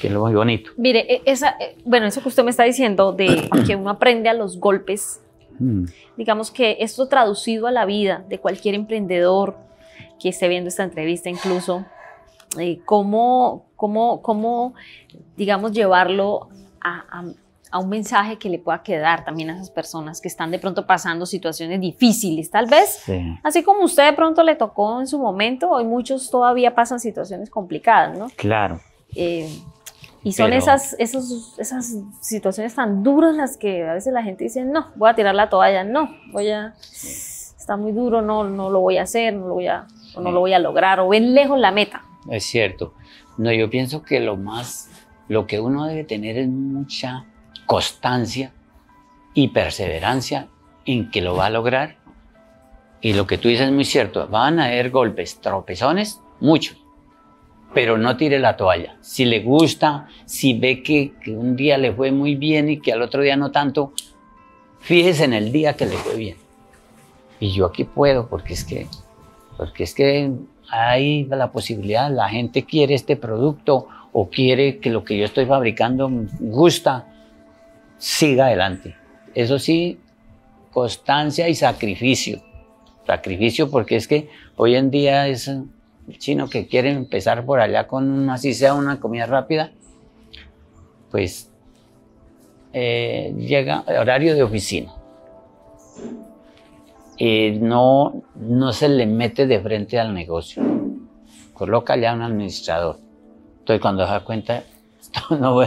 que es lo muy bonito.
Mire, e, esa, e, bueno, eso que usted me está diciendo de que uno aprende a los golpes, mm. digamos que esto traducido a la vida de cualquier emprendedor que esté viendo esta entrevista incluso, eh, cómo, cómo, cómo, digamos, llevarlo a, a un mensaje que le pueda quedar también a esas personas que están de pronto pasando situaciones difíciles, tal vez. Así como usted de pronto le tocó en su momento, hoy muchos todavía pasan situaciones complicadas, ¿no?
Claro.
Eh, y son esas, esos, esas situaciones tan duras las que a veces la gente dice, no, voy a tirar la toalla, no, voy a, está muy duro, no, no lo voy a hacer, no lo voy a, no lo voy a lograr, o ven lejos la meta.
Es cierto. No, yo pienso que lo más, lo que uno debe tener es mucha constancia y perseverancia en que lo va a lograr. Y lo que tú dices es muy cierto, van a haber golpes, tropezones, muchos, pero no tire la toalla. Si le gusta, si ve que, un día le fue muy bien y que al otro día no tanto, fíjese en el día que le fue bien. Y yo aquí puedo, porque es que, porque es que hay la posibilidad, la gente quiere este producto o quiere que lo que yo estoy fabricando gusta siga adelante. Eso sí, constancia y sacrificio. Sacrificio porque es que hoy en día es el chino que quiere empezar por allá con así sea una comida rápida, pues eh, llega horario de oficina. Y no, no se le mete de frente al negocio. Coloca ya un administrador. Entonces cuando se da cuenta, no,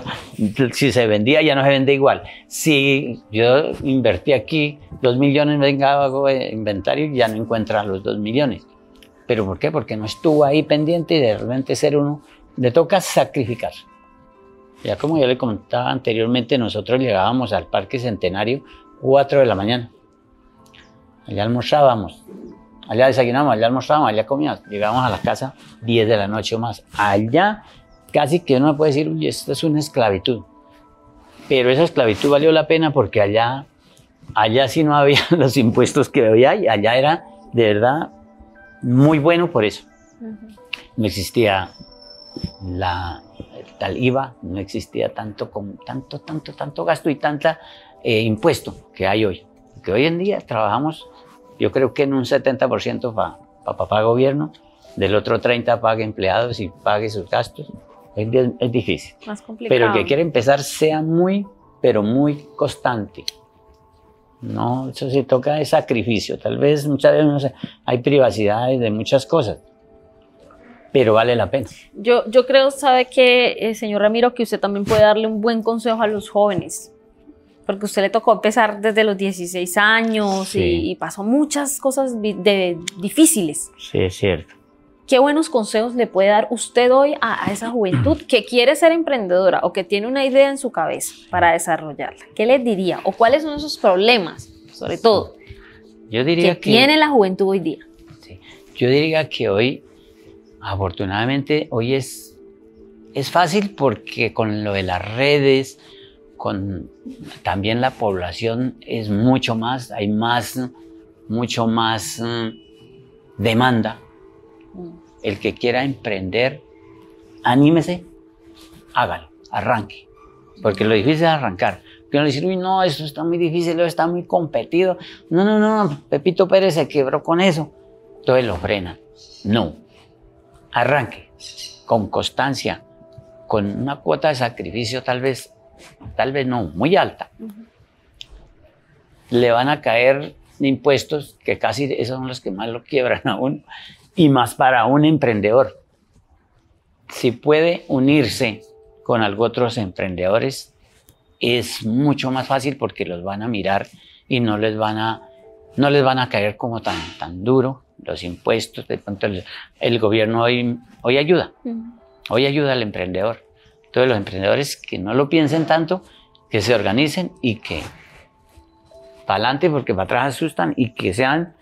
si se vendía ya no se vende igual. Si yo invertí aquí dos millones, venga, hago inventario ya no encuentra los dos millones. ¿Pero por qué? Porque no estuvo ahí pendiente y de repente ser uno, le toca sacrificar. Ya como yo le comentaba anteriormente, nosotros llegábamos al Parque Centenario 4 de la mañana. Allá almorzábamos, allá desayunábamos, allá almorzábamos, allá comíamos. Llegábamos a la casa 10 de la noche o más. Allá casi que uno puede decir, uy, esto es una esclavitud. Pero esa esclavitud valió la pena porque allá, allá sí no había los impuestos que hoy hay, allá era de verdad muy bueno por eso. No existía la tal IVA, no existía tanto, tanto, tanto, tanto gasto y tanta eh, impuesto que hay hoy. Que hoy en día trabajamos, yo creo que en un 70% para pa, pa, gobierno, del otro 30% paga empleados y pague sus gastos es, difícil.
Más complicado.
Pero el que quiere empezar sea muy, pero muy constante. No, eso sí toca de sacrificio. Tal vez muchas veces no sé, hay privacidades de muchas cosas, pero vale la pena.
Yo, yo creo, sabe que, eh, señor Ramiro, que usted también puede darle un buen consejo a los jóvenes, porque usted le tocó empezar desde los 16 años y, pasó muchas cosas de, difíciles.
Sí, es cierto.
¿Qué buenos consejos le puede dar usted hoy a, esa juventud que quiere ser emprendedora o que tiene una idea en su cabeza para desarrollarla? ¿Qué les diría? ¿O cuáles son esos problemas, sobre todo,
Yo diría
que, tiene la juventud hoy día?
Yo diría que hoy, afortunadamente, hoy es, es fácil porque con lo de las redes, con también la población es mucho más, hay más, mucho más mm, demanda el que quiera emprender, anímese, hágalo, arranque. Porque lo difícil es arrancar. Que uno le dice, uy, no, eso está muy difícil, está muy competido. No, no, no, Pepito Pérez se quebró con eso. Entonces lo frena. No. Arranque con constancia, con una cuota de sacrificio tal vez, tal vez no, muy alta. Le van a caer impuestos que casi esos son los que más lo quiebran a uno y más para un emprendedor. Si puede unirse con otros emprendedores, es mucho más fácil porque los van a mirar y no les van a, no les van a caer como tan, tan duro los impuestos. De pronto el, gobierno hoy, hoy ayuda, hoy ayuda al emprendedor. Todos los emprendedores que no lo piensen tanto, que se organicen y que para adelante porque para atrás asustan y que sean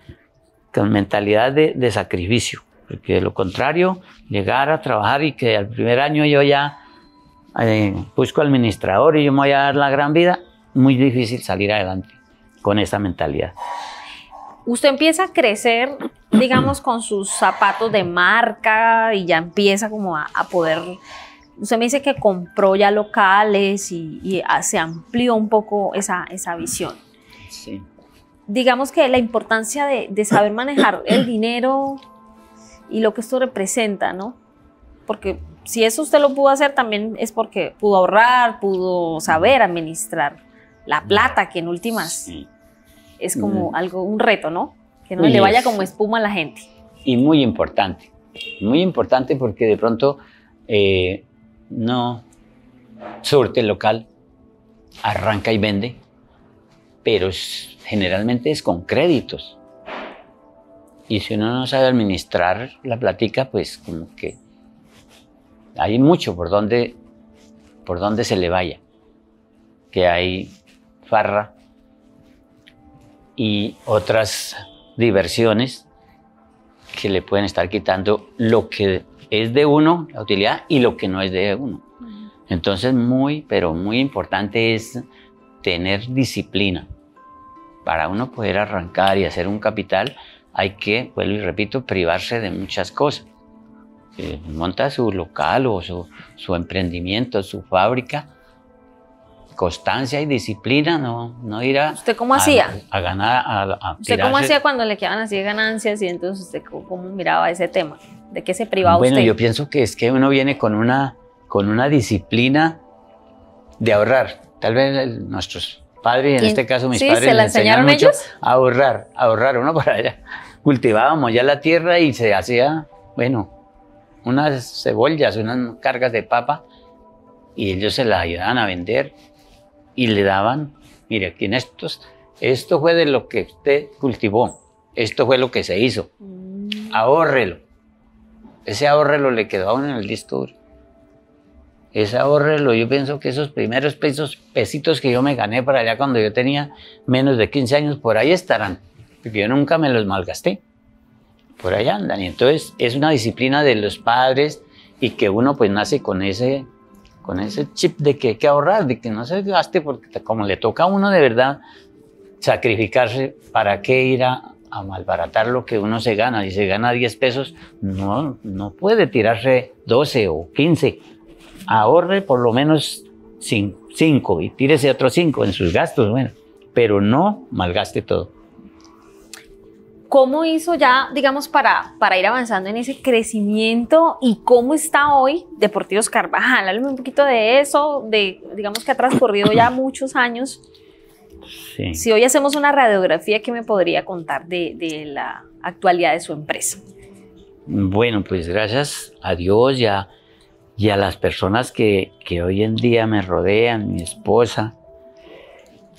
con mentalidad de, sacrificio, porque de lo contrario, llegar a trabajar y que al primer año yo ya eh, busco administrador y yo me voy a dar la gran vida, muy difícil salir adelante con esa mentalidad.
Usted empieza a crecer, digamos, con sus zapatos de marca y ya empieza como a, poder... Usted me dice que compró ya locales y, se amplió un poco esa, esa visión.
Sí.
Digamos que la importancia de, de saber manejar el dinero y lo que esto representa, ¿no? Porque si eso usted lo pudo hacer, también es porque pudo ahorrar, pudo saber administrar la plata, que en últimas es como mm. algo, un reto, ¿no? Que no le vaya como espuma a la gente.
Y muy importante, muy importante porque de pronto eh, no surte local, arranca y vende, pero generalmente es con créditos. Y si uno no sabe administrar la platica, pues como que hay mucho por donde, por donde se le vaya. Que hay farra y otras diversiones que le pueden estar quitando lo que es de uno, la utilidad, y lo que no es de uno. Entonces, muy, pero muy importante es tener disciplina. Para uno poder arrancar y hacer un capital, hay que, vuelvo y repito, privarse de muchas cosas monta su local o su, emprendimiento, su fábrica, constancia y disciplina, no, no ir a...
¿Usted cómo hacía?
A, ganar, a,
¿Usted cómo hacía cuando le quedaban así ganancias y entonces usted cómo, miraba ese tema? ¿De qué se privaba
usted?
Bueno,
yo pienso que es que uno viene con una, con una disciplina de ahorrar. Tal vez nuestros padres, en este caso mis padres,
¿se la enseñaron ellos?
A ahorrar, a ahorrar. Uno para allá cultivábamos ya la tierra y se hacía, bueno, unas cebollas, unas cargas de papa, y ellos se las ayudaban a vender y le daban, mire, aquí en estos, esto fue de lo que usted cultivó, esto fue lo que se hizo, mm. ahórrelo. Ese ahórrelo le quedó aún en el disco duro. Ese ahórrelo, yo pienso que esos primeros pesos, pesitos que yo me gané por allá cuando yo tenía menos de 15 años, por ahí estarán, porque yo nunca me los malgasté por allá andan. Y entonces es una disciplina de los padres y que uno pues nace con ese, con ese chip de que hay que ahorrar, de que no se gaste, porque como le toca a uno de verdad sacrificarse, ¿para qué ir a, malbaratar lo que uno se gana? Y se gana 10 pesos, no, no puede tirarse 12 o 15. Ahorre por lo menos 5 y tírese otros 5 en sus gastos, bueno, pero no malgaste todo.
¿Cómo hizo ya, digamos, para, para ir avanzando en ese crecimiento y cómo está hoy Deportivos Carvajal? Háblame un poquito de eso, de, digamos que ha transcurrido ya muchos años. Si hoy hacemos una radiografía, ¿qué me podría contar de, la actualidad de su empresa?
Bueno, pues gracias a Dios y a, las personas que, que, hoy en día me rodean, mi esposa,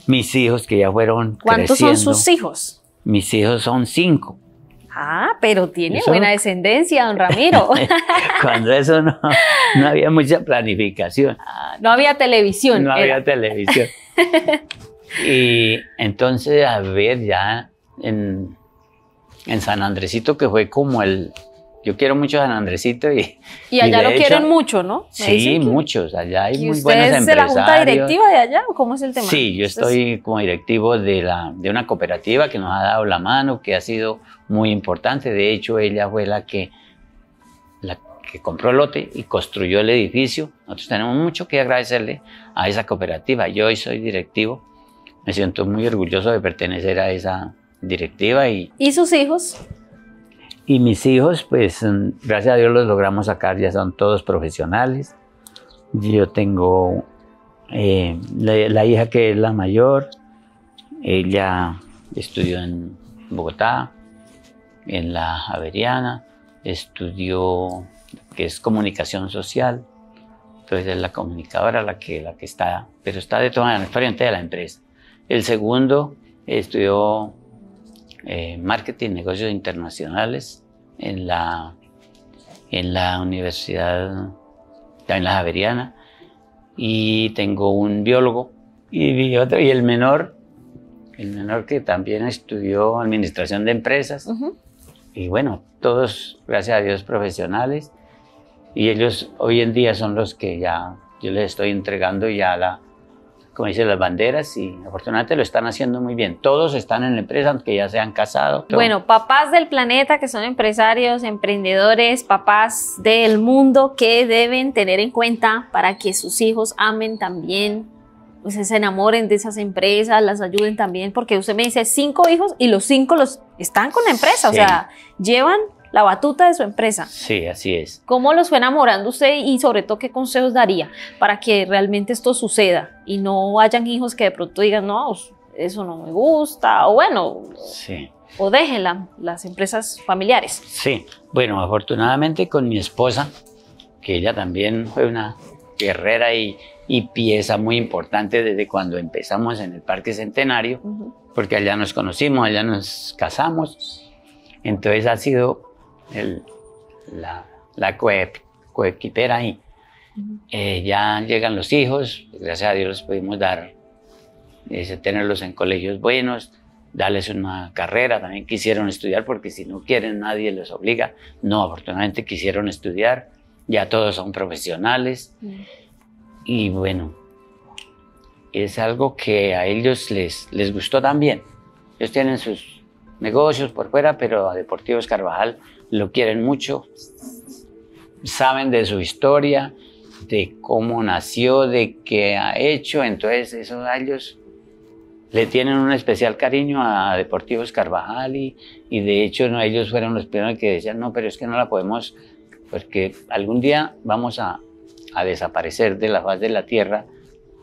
mis hijos que ya fueron
¿Cuántos son sus hijos?
Mis hijos son cinco.
Ah, pero tiene buena descendencia, don Ramiro.
Cuando eso no, no, había mucha planificación.
Ah, no había televisión.
No había televisión. y entonces, a ver, ya en, en San Andresito, que fue como el, yo quiero mucho a San Andresito y...
Y allá lo quieren mucho, ¿no?
sí, muchos. Allá hay muy buenos empresarios. ¿Usted es de la junta
directiva de allá o cómo es el tema?
Sí, yo estoy como directivo de, la, de una cooperativa que nos ha dado la mano, que ha sido muy importante. De hecho, ella fue la que, la que compró el lote y construyó el edificio. Nosotros tenemos mucho que agradecerle a esa cooperativa. Yo hoy soy directivo. Me siento muy orgulloso de pertenecer a esa directiva. ¿Y,
¿Y sus hijos?
Y mis hijos, pues mm, gracias a Dios los logramos sacar, ya son todos profesionales. Yo tengo eh, la, hija que es la mayor, ella estudió en Bogotá, en la Javeriana, estudió que es comunicación social, entonces es la comunicadora la que, la que está, pero está de toda la frente de la empresa. El segundo estudió eh, marketing, negocios internacionales en la, en la Universidad, en la Javeriana, y tengo un biólogo y, otro, y el menor, el menor que también estudió administración de empresas, y bueno, todos, gracias a Dios, profesionales, y ellos hoy en día son los que ya yo les estoy entregando ya la, como dice, las banderas y afortunadamente lo están haciendo muy bien. Todos están en la empresa, aunque ya se han casado.
Bueno, papás del planeta que son empresarios, emprendedores, papás del mundo que deben tener en cuenta para que sus hijos amen también, pues se enamoren de esas empresas, las ayuden también, porque usted me dice cinco hijos y los cinco los están con la empresa, o sea, llevan la batuta de su empresa.
Sí, así es.
¿Cómo los fue enamorando usted y sobre todo qué consejos daría para que realmente esto suceda y no hayan hijos que de pronto digan, no, eso no me gusta, o bueno,
sí.
o dejen las empresas familiares?
Sí, bueno, afortunadamente con mi esposa, que ella también fue una guerrera y, pieza muy importante desde cuando empezamos en el Parque Centenario, porque allá nos conocimos, allá nos casamos. Entonces ha sido el, la, la coequipera ahí. Eh, ya llegan los hijos, gracias a Dios los pudimos dar, tenerlos en colegios buenos, darles una carrera, también quisieron estudiar porque si no quieren nadie les obliga, no, afortunadamente quisieron estudiar, ya todos son profesionales y bueno, es algo que a ellos les, les gustó también. Ellos tienen sus negocios por fuera, pero a Deportivos Carvajal lo quieren mucho, saben de su historia, de cómo nació, de qué ha hecho, entonces esos ellos le tienen un especial cariño a Deportivos Carvajal y, y de hecho no, ellos fueron los primeros que decían, no, pero es que no la podemos, porque algún día vamos a, a desaparecer de la faz de la tierra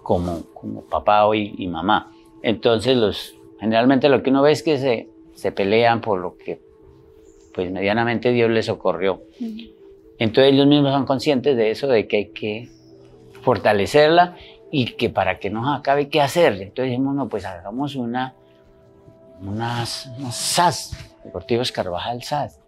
como, como papá y, y mamá. Entonces los, generalmente lo que uno ve es que se, se pelean por lo que pues medianamente Dios les socorrió. Entonces ellos mismos son conscientes de eso, de que hay que fortalecerla y que para que no acabe, ¿qué hacer? Entonces dijimos, no, pues hagamos una, unas, SAS, Deportivos Carvajal SAS.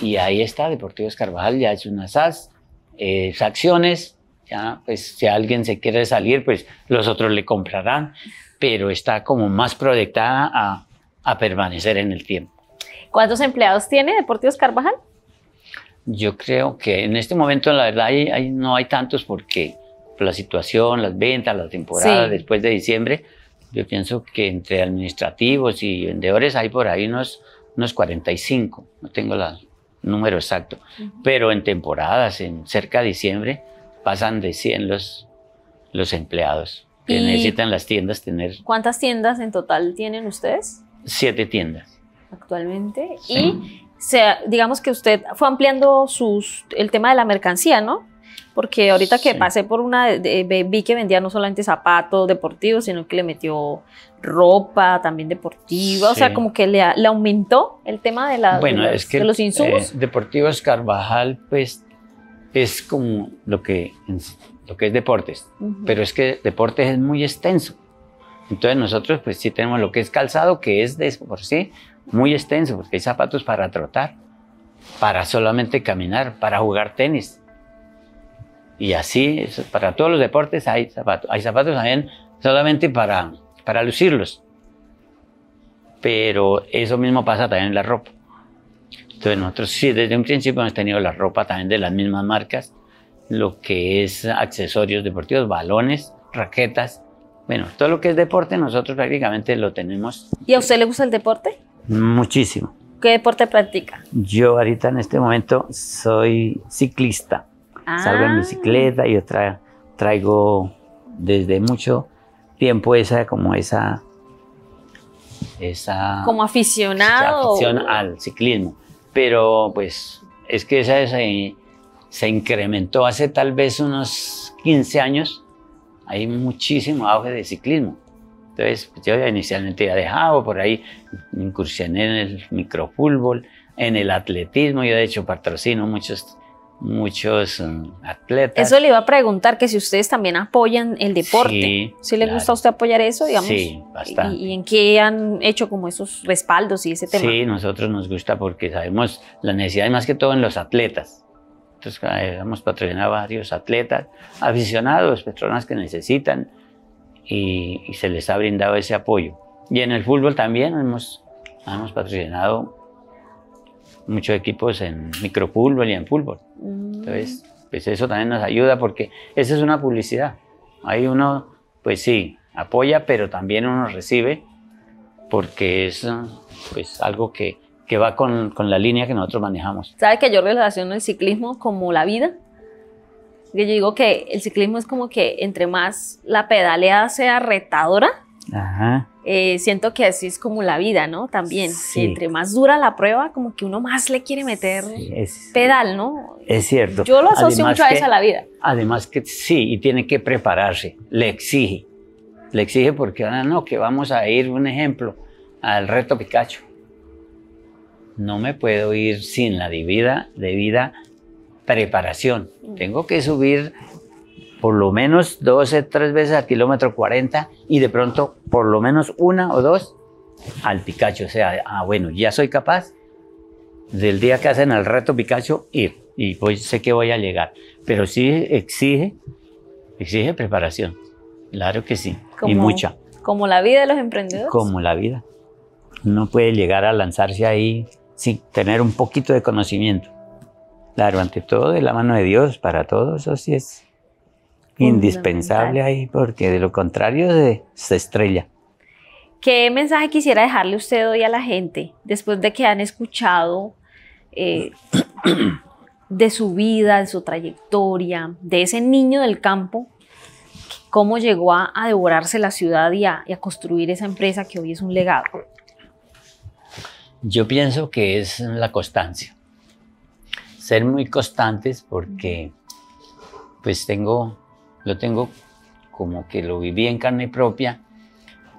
Y ahí está, Deportivos Carvajal ya es una SAS, eh, acciones, ya, pues si alguien se quiere salir, pues los otros le comprarán, pero está como más proyectada a, a permanecer en el tiempo.
¿Cuántos empleados tiene Deportivos Carvajal?
Yo creo que en este momento, la verdad, no hay tantos porque la situación, las ventas, la temporada después de diciembre, yo pienso que entre administrativos y vendedores hay por ahí unos, unos 45, no tengo el número exacto, pero en temporadas, en cerca de diciembre, pasan de 100 los, los empleados que necesitan las tiendas tener.
¿Cuántas tiendas en total tienen ustedes?
Siete tiendas
actualmente y digamos que usted fue ampliando sus, el tema de la mercancía, ¿no? Porque ahorita que pasé por una, vi que vendía no solamente zapatos deportivos, sino que le metió ropa también deportiva, o sea, como que le, le, aumentó el tema de, la,
bueno,
de,
los, es que,
los insumos.
Eh, deportivos Carvajal, pues, es como lo que, lo que es deportes, pero es que deportes es muy extenso. Entonces nosotros pues sí tenemos lo que es calzado, que es de por sí muy extenso, porque hay zapatos para trotar, para solamente caminar, para jugar tenis. Y así, para todos los deportes hay zapatos. Hay zapatos también solamente para, para lucirlos. Pero eso mismo pasa también en la ropa. Entonces nosotros sí, desde un principio hemos tenido la ropa también de las mismas marcas, lo que es accesorios deportivos, balones, raquetas. Bueno, todo lo que es deporte nosotros prácticamente lo tenemos.
¿Y a usted le gusta el deporte?
Muchísimo.
¿Qué deporte practica?
Yo ahorita en este momento soy ciclista. Salgo en ah. bicicleta y yo traigo desde mucho tiempo esa como esa esa
como aficionado
afición al ciclismo. Pero pues es que esa se, se incrementó hace tal vez unos 15 años. Hay muchísimo auge de ciclismo. Entonces, pues, yo inicialmente ya dejado, por ahí incursioné en el microfútbol, en el atletismo, yo de hecho patrocino muchos muchos um, atletas.
Eso le iba a preguntar, que si ustedes también apoyan el deporte. Sí, ¿Sí les gusta a usted apoyar eso, digamos?
Sí, bastante.
¿Y, en qué han hecho como esos respaldos y ese tema?
Sí, nosotros nos gusta porque sabemos la necesidad, más que todo en los atletas. Entonces, eh, hemos patrocinado a varios atletas, aficionados, personas que necesitan y, se les ha brindado ese apoyo. Y en el fútbol también hemos, hemos patrocinado muchos equipos en microfútbol y en fútbol. Mm. Entonces, pues eso también nos ayuda porque esa es una publicidad. Ahí uno, pues sí, apoya, pero también uno recibe porque es pues algo que, que va con, con, la línea que nosotros manejamos.
¿Sabe que yo relaciono el ciclismo como la vida? Yo digo que el ciclismo es como que entre más la pedaleada sea retadora, eh, siento que así es como la vida, ¿no? También, entre más dura la prueba, como que uno más le quiere meter pedal, ¿no?
Es cierto.
Yo lo asocio mucho a eso a la vida.
Además que sí, y tiene que prepararse, le exige, le exige porque ahora no, que vamos a ir, un ejemplo, al reto Picacho. No me puedo ir sin la debida, debida preparación. Mm. Tengo que subir por lo menos 12, tres veces al kilómetro 40 y de pronto por lo menos una o dos al Picacho. O sea, ah, bueno, ya soy capaz del día que hacen el reto Picacho ir y pues sé que voy a llegar. Pero sí exige, exige preparación. Claro que sí. y mucha.
Como la vida de los emprendedores.
Como la vida. Uno puede llegar a lanzarse ahí sin tener un poquito de conocimiento. Claro, ante todo de la mano de Dios, para todos, eso sí es indispensable ahí, porque de lo contrario se, estrella.
¿Qué mensaje quisiera dejarle usted hoy a la gente después de que han escuchado eh, de su vida, de su trayectoria, de ese niño del campo, cómo llegó a, devorarse la ciudad y a, construir esa empresa que hoy es un legado?
Yo pienso que es la constancia. Ser muy constantes porque pues tengo lo tengo como que lo viví en carne propia,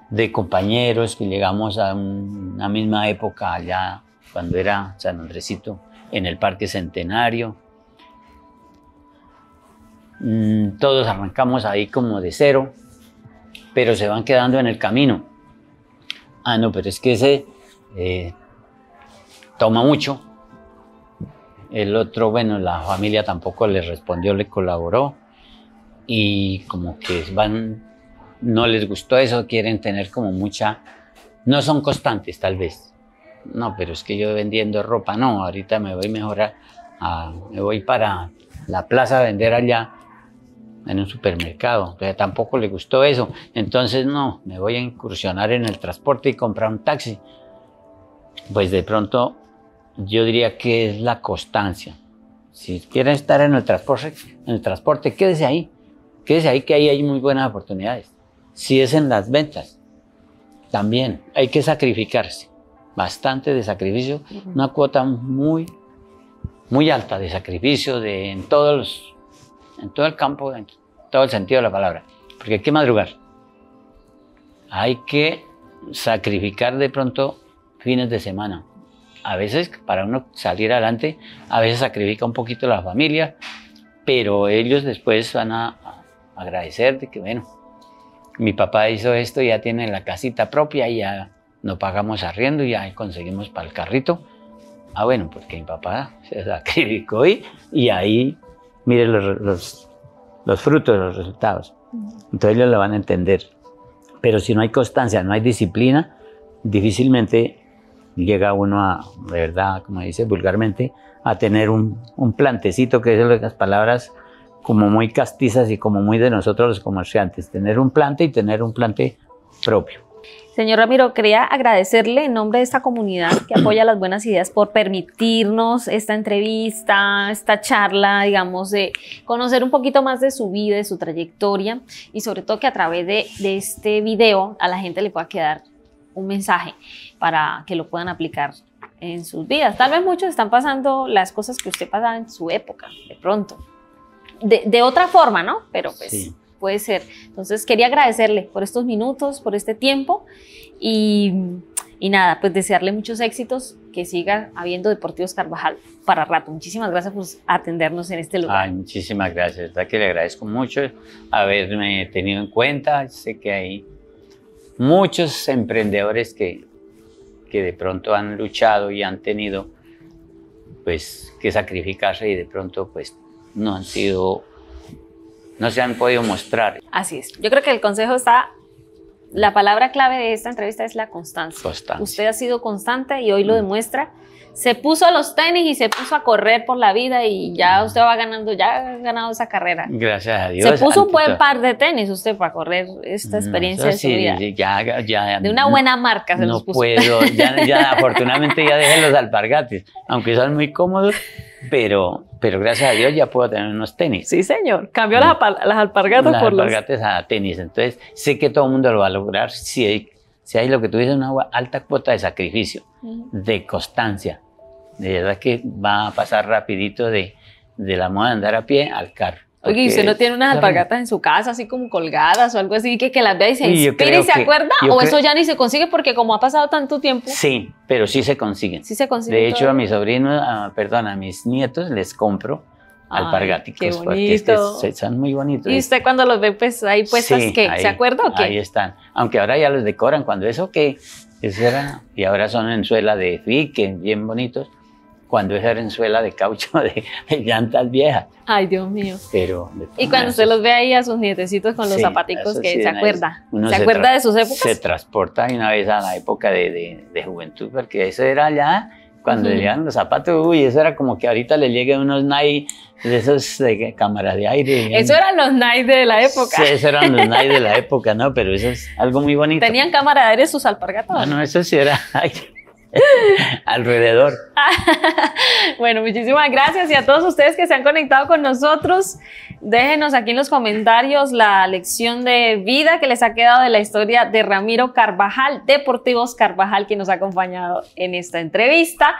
de compañeros que llegamos a una misma época allá, cuando era San Andresito, en el Parque Centenario. Mm, todos arrancamos ahí como de cero, pero se van quedando en el camino. Ah, no, pero es que ese eh, toma mucho. El otro, bueno, la familia tampoco le respondió, le colaboró y como que van, no les gustó eso, quieren tener como mucha, no son constantes tal vez. No, pero es que yo vendiendo ropa, no, ahorita me voy mejor a, me voy para la plaza a vender allá en un supermercado. Pero tampoco le gustó eso. Entonces, no, me voy a incursionar en el transporte y comprar un taxi. Pues de pronto, yo diría que es la constancia. Si quieren estar en el transporte, en el transporte, quédese ahí. Quédese ahí que ahí hay muy buenas oportunidades. Si es en las ventas, también hay que sacrificarse. Bastante de sacrificio, una cuota muy, muy alta de sacrificio de, en, todos en todo el campo, en todo el sentido de la palabra. Porque hay que madrugar. Hay que sacrificar de pronto fines de semana. A veces, para uno salir adelante, a veces sacrifica un poquito la familia, pero ellos después van a, agradecerte que, bueno, mi papá hizo esto, ya tiene la casita propia y ya no pagamos arriendo ya conseguimos para el carrito. Ah, bueno, porque mi papá se sacrificó y, y ahí, mire los, los, frutos, los resultados. Entonces ellos lo van a entender. Pero si no hay constancia, no hay disciplina, difícilmente llega uno a, de verdad, como dice vulgarmente, a tener un, un plantecito, que es las palabras como muy castizas y como muy de nosotros los comerciantes, tener un plante y tener un plante propio.
Señor Ramiro, quería agradecerle en nombre de esta comunidad que apoya las buenas ideas por permitirnos esta entrevista, esta charla, digamos, de conocer un poquito más de su vida, de su trayectoria y sobre todo que a través de, de este video a la gente le pueda quedar un mensaje para que lo puedan aplicar en sus vidas. Tal vez muchos están pasando las cosas que usted pasaba en su época, de pronto, de, otra forma, ¿no? Pero pues puede ser. Entonces quería agradecerle por estos minutos, por este tiempo y, nada, pues desearle muchos éxitos, que siga habiendo Deportivos Carvajal para rato. Muchísimas gracias por atendernos en este lugar.
Ay, muchísimas gracias, verdad que le agradezco mucho haberme tenido en cuenta. Sé que hay muchos emprendedores que, que de pronto han luchado y han tenido pues que sacrificarse y de pronto pues no han sido, no se han podido mostrar.
Así es. Yo creo que el consejo está, la palabra clave de esta entrevista es la constancia.
Constancia.
Usted ha sido constante y hoy lo mm. demuestra se puso los tenis y se puso a correr por la vida y ya usted va ganando, ya ha ganado esa carrera.
Gracias a Dios.
Se puso un buen par de tenis usted para correr esta
No,
experiencia
eso
de su
sí,
vida.
sí, ya, ya,
De una buena marca se
no
los puso.
puedo, ya, ya afortunadamente ya dejé los alpargates, aunque son muy cómodos, pero, pero gracias a Dios ya puedo tener unos tenis.
Sí, señor. Cambió las, alpargatas
Las
por los...
alpargates a tenis, entonces sé que todo el mundo lo va a lograr si hay, si hay lo que tú dices, una alta cuota de sacrificio, de constancia. De verdad que va a pasar rapidito de, de la moda de andar a pie al carro.
Oye, ¿y usted no tiene unas alpargatas en su casa así como colgadas o algo así que, que las vea y se inspire y se
que-
acuerda? ¿O eso ya ni se consigue porque como ha pasado tanto tiempo,
Sí, pero sí se consiguen.
sí se consigue?
De hecho,
todo?
a mis sobrinos, a- perdón, a mis nietos les compro
Ay,
alpargáticos
qué
porque es que
bonito.
se- son muy bonitos.
¿Y usted cuando los ve pues ahí puestas,
Sí,
qué?
ahí-
¿Se acuerda o qué?
Ahí están. Aunque ahora ya los decoran cuando eso que eso era y ahora son en suela de fique, bien bonitos. Cuando eso era en suela de caucho de, de llantas viejas,
Ay, Dios mío.
pero
Y cuando usted los ve ahí a sus nietecitos con los
Sí,
zapaticos, que
sí,
se acuerda. ¿Se
se
acuerda de sus épocas?
se transporta una vez a la época de, de- de juventud, porque eso era ya cuando le llegan los zapatos, uy, eso era como que ahorita le lleguen unos Nike de esos de cámaras de aire.
Eso eran los Nike de la época.
Sí, esos eran los Nike de la época, ¿no? Pero eso es algo muy bonito.
¿Tenían cámara de aire sus alpargatas?
Ah, no, eso sí era ay, alrededor.
Bueno, muchísimas gracias y a todos ustedes que se han conectado con nosotros. Déjenos aquí en los comentarios la lección de vida que les ha quedado de la historia de Ramiro Carvajal, Deportivos Carvajal, que nos ha acompañado en esta entrevista.